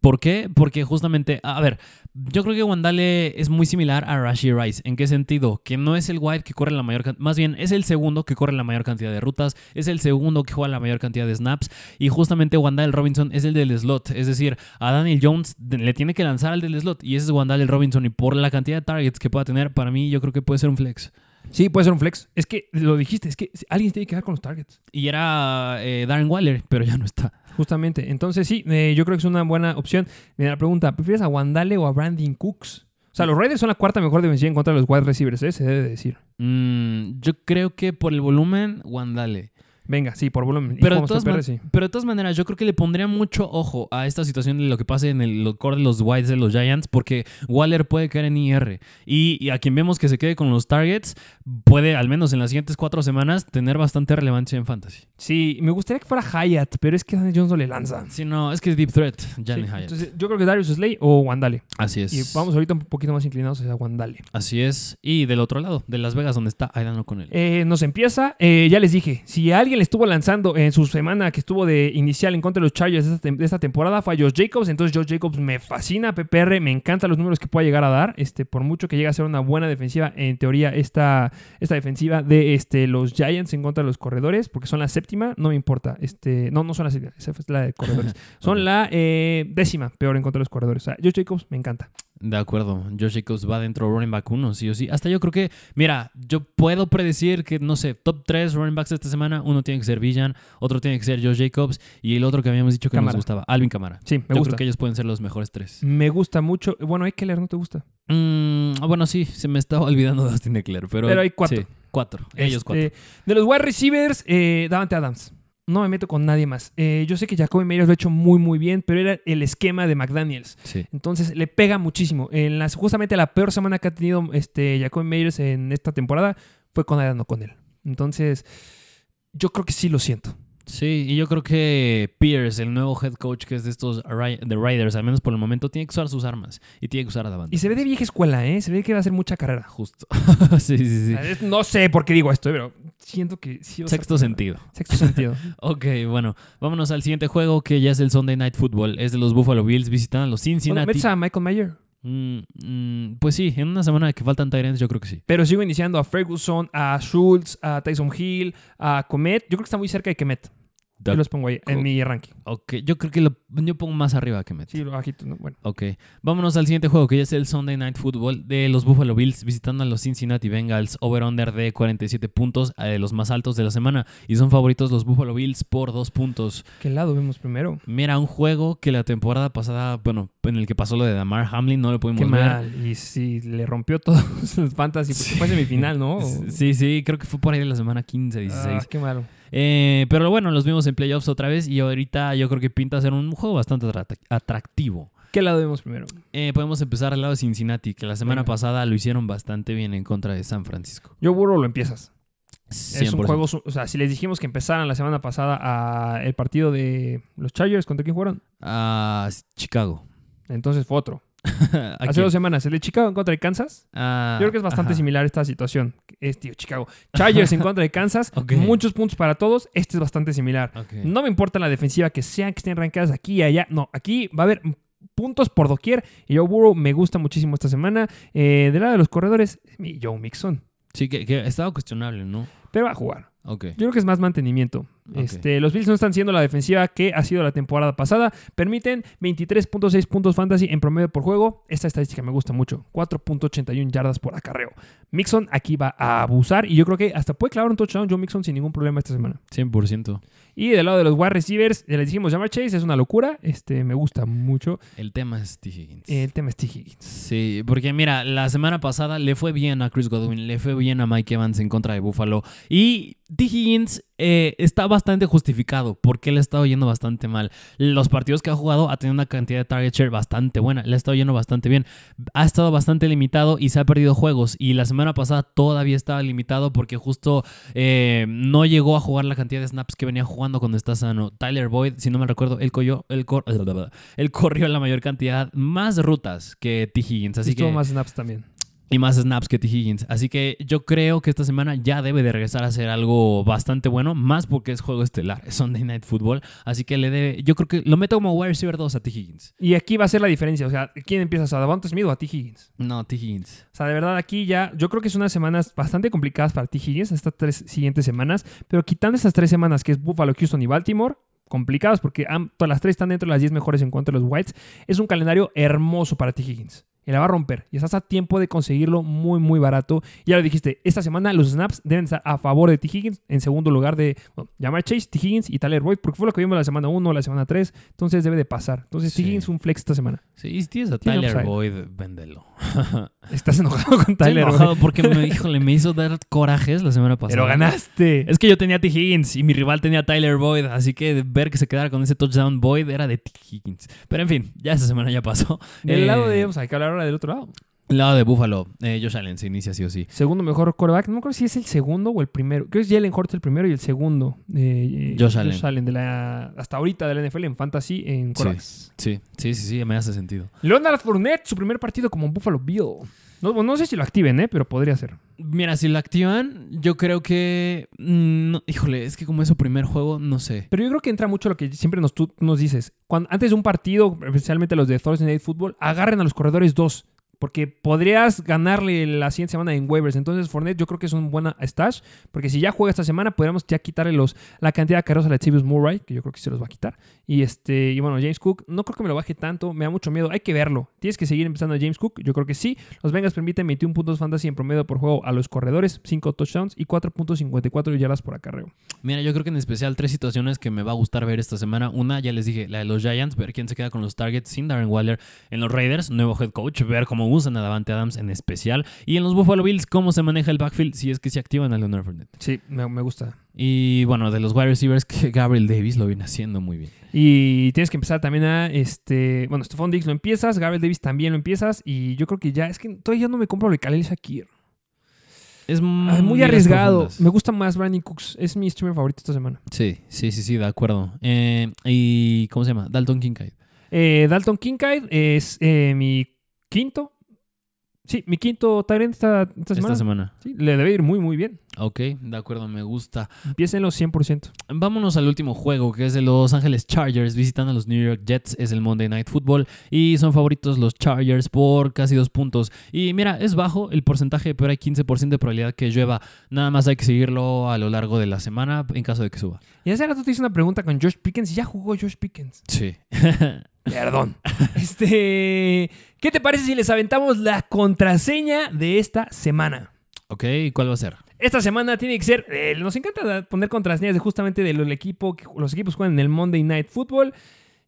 ¿Por qué? Porque justamente, a ver, yo creo que Wandale es muy similar a Rashi Rice. ¿En qué sentido? Que no es el wide que corre la mayor cantidad, más bien es el segundo que corre la mayor cantidad de rutas, es el segundo que juega la mayor cantidad de snaps y justamente Wandale Robinson es el del slot. Es decir, a Daniel Jones le tiene que lanzar al del slot y ese es Wandale Robinson y por la cantidad de targets que pueda tener, para mí yo creo que puede ser un flex. Sí, puede ser un flex. Es que lo dijiste, es que alguien tiene que dar con los targets. Y era eh, Darren Waller, pero ya no está. Justamente. Entonces, sí, eh, yo creo que es una buena opción. Mira la pregunta: ¿prefieres a Wandale o a Brandon Cooks? O sea, los Raiders son la cuarta mejor defensiva en contra de los wide receivers, ¿eh? se debe de decir. Mm, yo creo que por el volumen, Wandale. Venga, sí, por volumen. Pero de, todas man- sí. pero de todas maneras, yo creo que le pondría mucho ojo a esta situación de lo que pase en el core de los Whites de los Giants, porque Waller puede caer en IR. Y, y a quien vemos que se quede con los targets, puede, al menos en las siguientes cuatro semanas, tener bastante relevancia en fantasy. Sí, me gustaría que fuera Hyatt, pero es que Daniel Jones no le lanza. Si no, es que es Deep Threat, Jalen Sí, Hyatt. Entonces, yo creo que Darius Slay o Wandale. Así es. Y vamos ahorita un poquito más inclinados hacia Wandale. Así es. Y del otro lado, de Las Vegas, donde está Aidan con él. Eh, nos empieza, eh, ya les dije, si alguien le estuvo lanzando en su semana que estuvo de inicial en contra de los Chargers de esta, tem- de esta temporada fue a Josh Jacobs, entonces Josh Jacobs me fascina, PPR, me encantan los números que pueda llegar a dar, este, por mucho que llegue a ser una buena defensiva, en teoría esta, esta defensiva de este, los Giants en contra de los corredores, porque son la séptima, no me importa, este, no, no son la séptima, esa es la de corredores, son la eh, décima peor en contra de los corredores, o sea, Josh Jacobs me encanta. De acuerdo, Josh Jacobs va dentro running back 1, sí o sí. Hasta yo creo que, mira, yo puedo predecir que, no sé, top 3 running backs esta semana, uno tiene que ser Villan, otro tiene que ser Josh Jacobs y el otro que habíamos dicho que Cámara. nos gustaba, Alvin Camara. Sí, me yo gusta. creo que ellos pueden ser los mejores tres. Me gusta mucho. Bueno, Eckler no te gusta. Mm, bueno, sí, se me estaba olvidando de Austin Eckler, pero... Pero hay cuatro. sí, cuatro, ellos Este, cuatro. De los wide receivers, eh, Davante Adams. No me meto con nadie más. Eh, yo sé que Jacoby Meyers lo ha hecho muy, muy bien, pero era el esquema de McDaniels. Sí. Entonces le pega muchísimo. En las, justamente la peor semana que ha tenido este, Jacoby Meyers en esta temporada fue con Adam, no con él. Entonces, yo creo que sí lo siento. Sí, y yo creo que Pierce, el nuevo head coach que es de estos de Riders, al menos por el momento, tiene que usar sus armas y tiene que usar a Davante. Y se ve de vieja escuela, ¿eh? Se ve que va a hacer mucha carrera. Justo. sí, sí, sí. Es- No sé por qué digo esto, pero siento que sí. va Sexto sentido. Sexto sentido. Ok, bueno, vámonos al siguiente juego que ya es el Sunday Night Football. Es de los Buffalo Bills visitando a los Cincinnati. metes a Michael Mayer. Mm, mm, pues sí, en una semana que faltan Tyrants, yo creo que sí. Pero sigo iniciando a Ferguson, a Schultz, a Tyson Hill, a Comet. Yo creo que está muy cerca de Kemet. Yo los pongo ahí en mi ranking. Ok, yo creo que lo, yo pongo más arriba que Mets. Sí, lo bajito, ¿no? Bueno. Ok, vámonos al siguiente juego que ya es el Sunday Night Football de los Buffalo Bills visitando a los Cincinnati Bengals over-under de 47 puntos, eh, de los más altos de la semana. Y son favoritos los Buffalo Bills por dos puntos. ¿Qué lado vemos primero? Mira, un juego que la temporada pasada, bueno, en el que pasó lo de Damar Hamlin, no lo pudimos Qué ver. mal. Y sí, le rompió todos sus fantasy. Porque Sí. fue semifinal, ¿no? Sí, sí, creo que fue por ahí de la semana 15, 16. Ah, qué malo. Eh, pero bueno, los vimos en playoffs otra vez y ahorita yo creo que pinta ser un juego bastante atra- atractivo. ¿Qué lado vemos primero? Eh, podemos empezar al lado de Cincinnati, que la semana pasada lo hicieron bastante bien en contra de San Francisco. Yo burro lo empiezas. 100%. Es un juego, o sea, si les dijimos que empezaran la semana pasada a el partido de los Chargers, ¿contra quién jugaron? Ah, Chicago. Entonces fue otro. ¿A Hace quién? dos semanas, el de Chicago en contra de Kansas. Ah, Yo creo que es bastante ajá. similar esta situación. Es, tío, Chicago. Chargers en contra de Kansas. Muchos puntos para todos. Este es bastante similar. No me importa la defensiva que sean, que estén rankeadas aquí y allá. No, aquí va a haber puntos por doquier. Y Joe Burrow me gusta muchísimo esta semana. Eh, del lado de los corredores, es mi Joe Mixon. Sí, que, que estaba cuestionable, ¿no? Pero va a jugar. Ok. Yo creo que es más mantenimiento. Este, los Bills no están siendo la defensiva que ha sido la temporada pasada. Permiten 23.6 puntos fantasy en promedio por juego. Esta estadística me gusta mucho. 4.81 yardas por acarreo. Mixon aquí va a abusar y yo creo que hasta puede clavar un touchdown Joe Mixon sin ningún problema esta semana. 100%. Y del lado de los wide receivers, ya les dijimos, Jamar Chase es una locura. Este, me gusta mucho. El tema es T. Higgins. El tema es T. Higgins. Sí, porque mira, la semana pasada le fue bien a Chris Godwin, le fue bien a Mike Evans en contra de Buffalo. Y T. Higgins eh, está bastante justificado porque le ha estado yendo bastante mal. Los partidos que ha jugado ha tenido una cantidad de target share bastante buena, le ha estado yendo bastante bien. Ha estado bastante limitado y se ha perdido juegos. Y la semana pasada todavía estaba limitado porque justo eh, no llegó a jugar la cantidad de snaps que venía jugando cuando está sano. Tyler Boyd, si no me recuerdo, él, cogió- él, cor- él corrió la mayor cantidad, más rutas que T. Higgins. Así y tuvo que, más snaps también. Y más snaps que T. Higgins. Así que yo creo que esta semana ya debe de regresar a ser algo bastante bueno, más porque es juego estelar, es Sunday Night Football. Así que le debe, yo creo que lo meto como wide receiver 2 a T. Higgins. Y aquí va a ser la diferencia. O sea, ¿quién empieza? ¿A Davante Smith o a T. Higgins? No, T. Higgins. O sea, de verdad, aquí ya, yo creo que son unas semanas bastante complicadas para T. Higgins, estas tres siguientes semanas, pero quitando estas tres semanas, que es Buffalo, Houston y Baltimore, complicadas porque todas las tres están dentro de las 10 mejores en contra de los Whites, es un calendario hermoso para T. Higgins. Y la va a romper. Y estás a tiempo de conseguirlo muy, muy barato. Ya lo dijiste, esta semana los snaps deben estar a favor de T. Higgins. En segundo lugar de bueno, Chase, T. Higgins y Tyler Boyd, porque fue lo que vimos la semana 1, la semana 3. Entonces debe de pasar. Entonces Sí. T. Higgins un flex esta semana. Sí, y si tienes a Tyler. Boyd, véndelo. Estás enojado con Estoy Tyler. Boyd. enojado porque me, híjole, me hizo dar corajes la semana pasada. Pero ganaste. Es que yo tenía a T. Higgins y mi rival tenía a Tyler Boyd, así que ver que se quedara con ese touchdown Boyd era de T. Higgins. Pero en fin, ya esa semana ya pasó. Eh, lado de. Sea, hay que hablar ahora del otro lado. Lado de Buffalo, eh, Josh Allen se inicia sí o sí. Segundo mejor quarterback. No me acuerdo si es el segundo o el primero. Creo que es Jalen Hurts el primero y el segundo. eh, Josh Allen. de la, hasta ahorita de la NFL en Fantasy en quarterbacks. Sí, sí, sí, sí, me hace sentido. Leonard Fournette, su primer partido como Buffalo Bill. No, no sé si lo activen, ¿eh? pero podría ser. Mira, si lo activan, yo creo que... mm, no- híjole, es que como es su primer juego, no sé. Pero yo creo que entra mucho lo que siempre nos, tú nos dices. Cuando, antes de un partido, especialmente los de Thursday Night Football, agarren a los corredores dos. Porque podrías ganarle la siguiente semana en waivers. Entonces, Fournette yo creo que es un buena stash. Porque si ya juega esta semana, podríamos ya quitarle los, la cantidad de carreras a Latavius Murray, que yo creo que se los va a quitar. Y este y bueno, James Cook, no creo que me lo baje tanto. Me da mucho miedo. Hay que verlo. Tienes que seguir empezando a James Cook. Yo creo que sí. Los Bengals permiten 21 puntos fantasy en promedio por juego a los corredores, 5 touchdowns y 4.54 yardas por acarreo. Mira, yo creo que en especial tres situaciones que me va a gustar ver esta semana. Una, ya les dije, la de los Giants, ver quién se queda con los targets sin Darren Waller. En los Raiders, nuevo head coach, ver cómo usan a Davante Adams en especial. Y en los Buffalo Bills, cómo se maneja el backfield si es que se activan a Leonard Fournette. Sí, me, me gusta. Y bueno, de los wide receivers, que Gabriel Davis lo viene haciendo muy bien. Y tienes que empezar también a, este, bueno, Stephon Diggs lo empiezas, Gabriel Davis también lo empiezas y yo creo que ya, es que todavía no me compro lo de Khalil Shakir. Es Ah, muy, arriesgado. profundas. Me gusta más Brandon Cooks, es mi streamer favorito esta semana. Sí, sí, sí, sí, de acuerdo. Eh, y, ¿cómo se llama? Dalton Kincaid. Eh, Dalton Kincaid es eh, mi quinto, sí, mi quinto Tyrant esta, esta semana. Esta semana. Sí, le debe ir muy, muy bien. Ok, de acuerdo, me gusta. Empiecen los 100%. Vámonos al último juego, que es de Los Ángeles Chargers visitando a los New York Jets. Es el Monday Night Football y son favoritos los Chargers por casi dos puntos. Y mira, es bajo el porcentaje, pero hay 15% de probabilidad que llueva. Nada más hay que seguirlo a lo largo de la semana en caso de que suba. Y hace rato te hice una pregunta con Josh Pickens y ya jugó Josh Pickens. Sí. Perdón. Este, ¿qué te parece si les aventamos la contraseña de esta semana? ok, ¿cuál va a ser? Esta semana tiene que ser. eh, nos encanta poner contraseñas de justamente de los, equipo, que los equipos juegan en el Monday Night Football.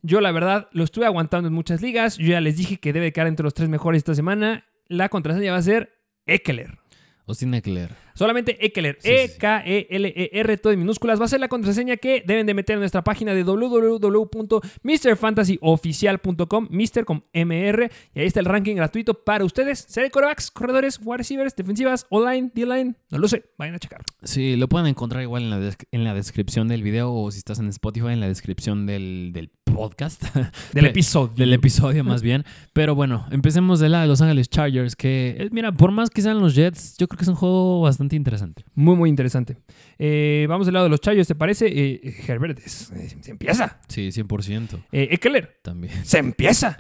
Yo, la verdad, lo estuve aguantando en muchas ligas. Yo ya les dije que debe quedar entre los tres mejores esta semana. La contraseña va a ser Eckler. Austin Eckler. Solamente. Sí, sí. E-K-E-L-E-R, todo en minúsculas. Va a ser la contraseña que deben de meter en nuestra página de www.mrfantasyoficial.com. Mister con MR. Y ahí está el ranking gratuito para ustedes. Sea de corebacks, corredores, wide receivers, defensivas, online, D-line. No lo sé. Vayan a checar. Sí, lo pueden encontrar igual en la, en la descripción del video o si estás en Spotify en la descripción del, del podcast. Del episodio. Del episodio más bien. Pero bueno, empecemos de la de Los Ángeles Chargers, que eh, mira, por más que sean los Jets, yo creo que es un juego bastante interesante. Muy, muy interesante. Eh, vamos del lado de los Chayos, ¿te parece? Eh, Herbert, es- eh, se empieza. Sí, 100% Eh, Eckler, también. se empieza.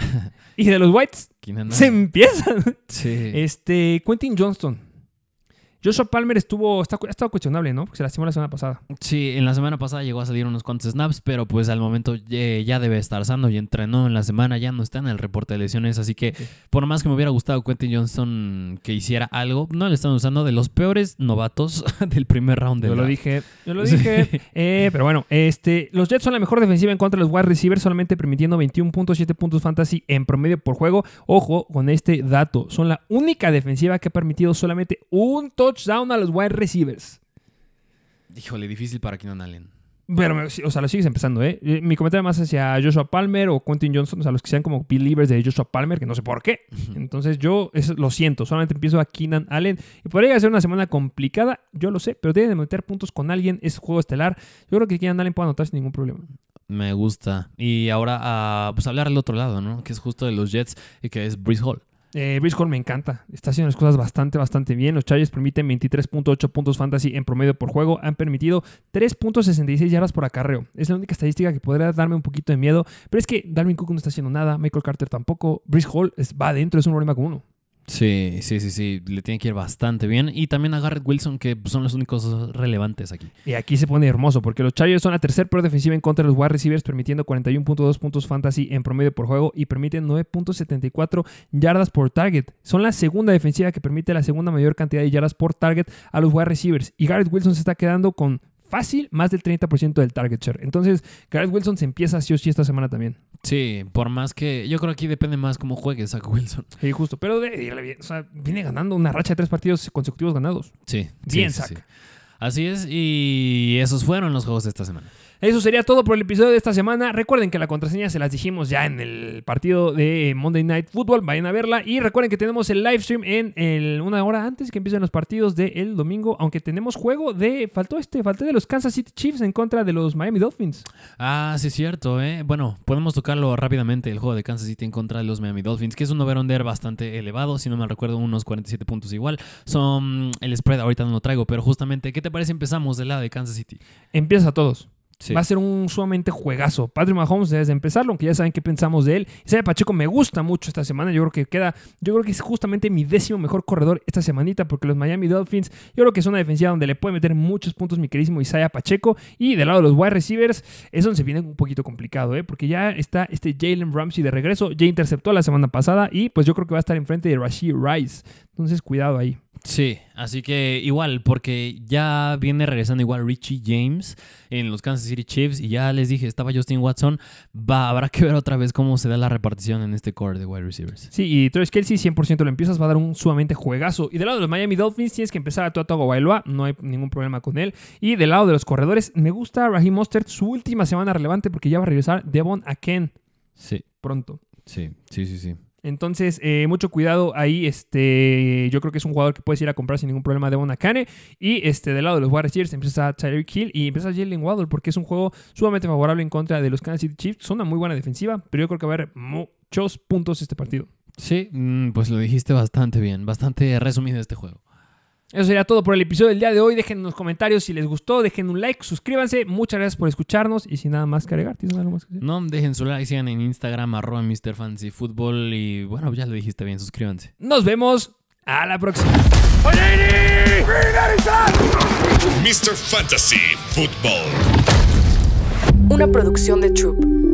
y de los Whites, se Allen. empieza. Sí. Este, Quentin Johnston. Joshua Palmer estuvo, está, ha estado cuestionable, ¿no? Porque se lastimó la semana pasada. Sí, en la semana pasada llegó a salir unos cuantos snaps, pero pues al momento eh, ya debe estar sano y entrenó en la semana, ya no está en el reporte de lesiones, así que Sí. por más que me hubiera gustado Quentin Johnston que hiciera algo, no le están usando de los peores novatos del primer round del Yo lo dije, yo lo Sí. dije. Eh, pero bueno, este, los Jets son la mejor defensiva en contra de los wide receivers, solamente permitiendo 21.7 puntos fantasy en promedio por juego. Ojo con este dato, son la única defensiva que ha permitido solamente un touchdown a los wide receivers. Híjole, difícil para Keenan Allen. Pero, o sea, lo sigues empezando, ¿eh? Eh, Mi comentario más hacia Joshua Palmer o Quentin Johnson, o sea, los que sean como believers de Joshua Palmer, que no sé por qué. Entonces yo lo siento, solamente empiezo a Keenan Allen. Y podría ser una semana complicada, yo lo sé, pero tienen de meter puntos con alguien, es juego estelar. Yo creo que Keenan Allen puede anotar sin ningún problema. Me gusta. Y ahora, ah, pues hablar al otro lado, ¿no? Que es justo de los Jets y que es Breeze Hall. Eh, Hall me encanta. Está haciendo las cosas bastante, bastante bien. Los Chargers permiten 23.8 puntos fantasy en promedio por juego. Han permitido 3.66 yardas por acarreo. Es la única estadística que podría darme un poquito de miedo. Pero es que Darwin Cook no está haciendo nada. Michael Carter tampoco. Brice Hall va adentro, es un problema con uno. Sí, sí, sí, sí. Le tiene que ir bastante bien. Y también a Garrett Wilson, que son los únicos relevantes aquí. Y aquí se pone hermoso porque los Chargers son la tercer peor defensiva en contra de los wide receivers, permitiendo 41.2 puntos fantasy en promedio por juego y permiten 9.74 yardas por target. Son la segunda defensiva que permite la segunda mayor cantidad de yardas por target a los wide receivers. Y Garrett Wilson se está quedando con fácil más del 30% del target share. Entonces, Garrett Wilson se empieza sí o sí esta semana también. Sí, por más que. Yo creo que aquí depende más cómo juegue Zach Wilson. Sí, justo. Pero de- de- o sea, viene ganando una racha de tres partidos consecutivos ganados. Sí. Bien, sí, sí, Zach. sí. Así es, y esos fueron los juegos de esta semana. Eso sería todo por el episodio de esta semana. Recuerden que la contraseña se las dijimos ya en el partido de Monday Night Football. Vayan a verla. Y recuerden que tenemos el live stream en el- una hora antes que empiecen los partidos del domingo. Aunque tenemos juego de. Faltó este, faltó de los Kansas City Chiefs en contra de los Miami Dolphins. Ah, sí, es cierto, ¿eh? Bueno, podemos tocarlo rápidamente, el juego de Kansas City en contra de los Miami Dolphins, que es un over-under bastante elevado, si no me recuerdo, unos 47 puntos igual. Son el spread, ahorita no lo traigo, pero justamente, ¿qué te parece? Empezamos del lado de Kansas City. Empieza a todos. Va a ser un sumamente juegazo. Patrick Mahomes desde empezarlo, aunque ya saben qué pensamos de él. Isaiah Pacheco me gusta mucho esta semana. Yo creo que queda, yo creo que es justamente mi décimo mejor corredor esta semanita, porque los Miami Dolphins, yo creo que es una defensiva donde le puede meter muchos puntos mi queridísimo Isaiah Pacheco. Y del lado de los wide receivers, es donde se viene un poquito complicado, ¿eh? porque ya está este Jalen Ramsey de regreso. Ya interceptó la semana pasada y pues yo creo que va a estar enfrente de Rashid Rice. Entonces, cuidado ahí. Sí, así que igual, porque ya viene regresando igual Richie James en los Kansas City Chiefs y ya les dije, estaba Justin Watson, va, habrá que ver otra vez cómo se da la repartición en este core de wide receivers. Sí, y Travis Kelsey 100% lo empiezas, va a dar un sumamente juegazo. Y del lado de los Miami Dolphins tienes que empezar a Tua Tagovailoa, no hay ningún problema con él. Y del lado de los corredores, me gusta Raheem Mostert, su última semana relevante porque ya va a regresar Devon Aken Sí, pronto. sí, sí, sí, sí. Entonces, eh, mucho cuidado ahí. Este, yo creo que es un jugador que puedes ir a comprar sin ningún problema de Bonacane. Y este, del lado de los receivers empieza Tyreek Hill y empieza Jalen Waddle porque es un juego sumamente favorable en contra de los Kansas City Chiefs. Son una muy buena defensiva, pero yo creo que va a haber muchos puntos este partido. Sí, mm, pues lo dijiste bastante bien, bastante resumido este juego. Eso sería todo por el episodio del día de hoy. Dejen en los comentarios si les gustó, dejen un like, suscríbanse. Muchas gracias por escucharnos y sin nada más que agregar, ¿tienes algo más que decir? No, dejen su like, sigan en Instagram, arroba Mr. Fantasy Football y bueno, ya lo dijiste bien, suscríbanse. Nos vemos a la próxima. Mr. Fantasy Football. Una producción de Troop.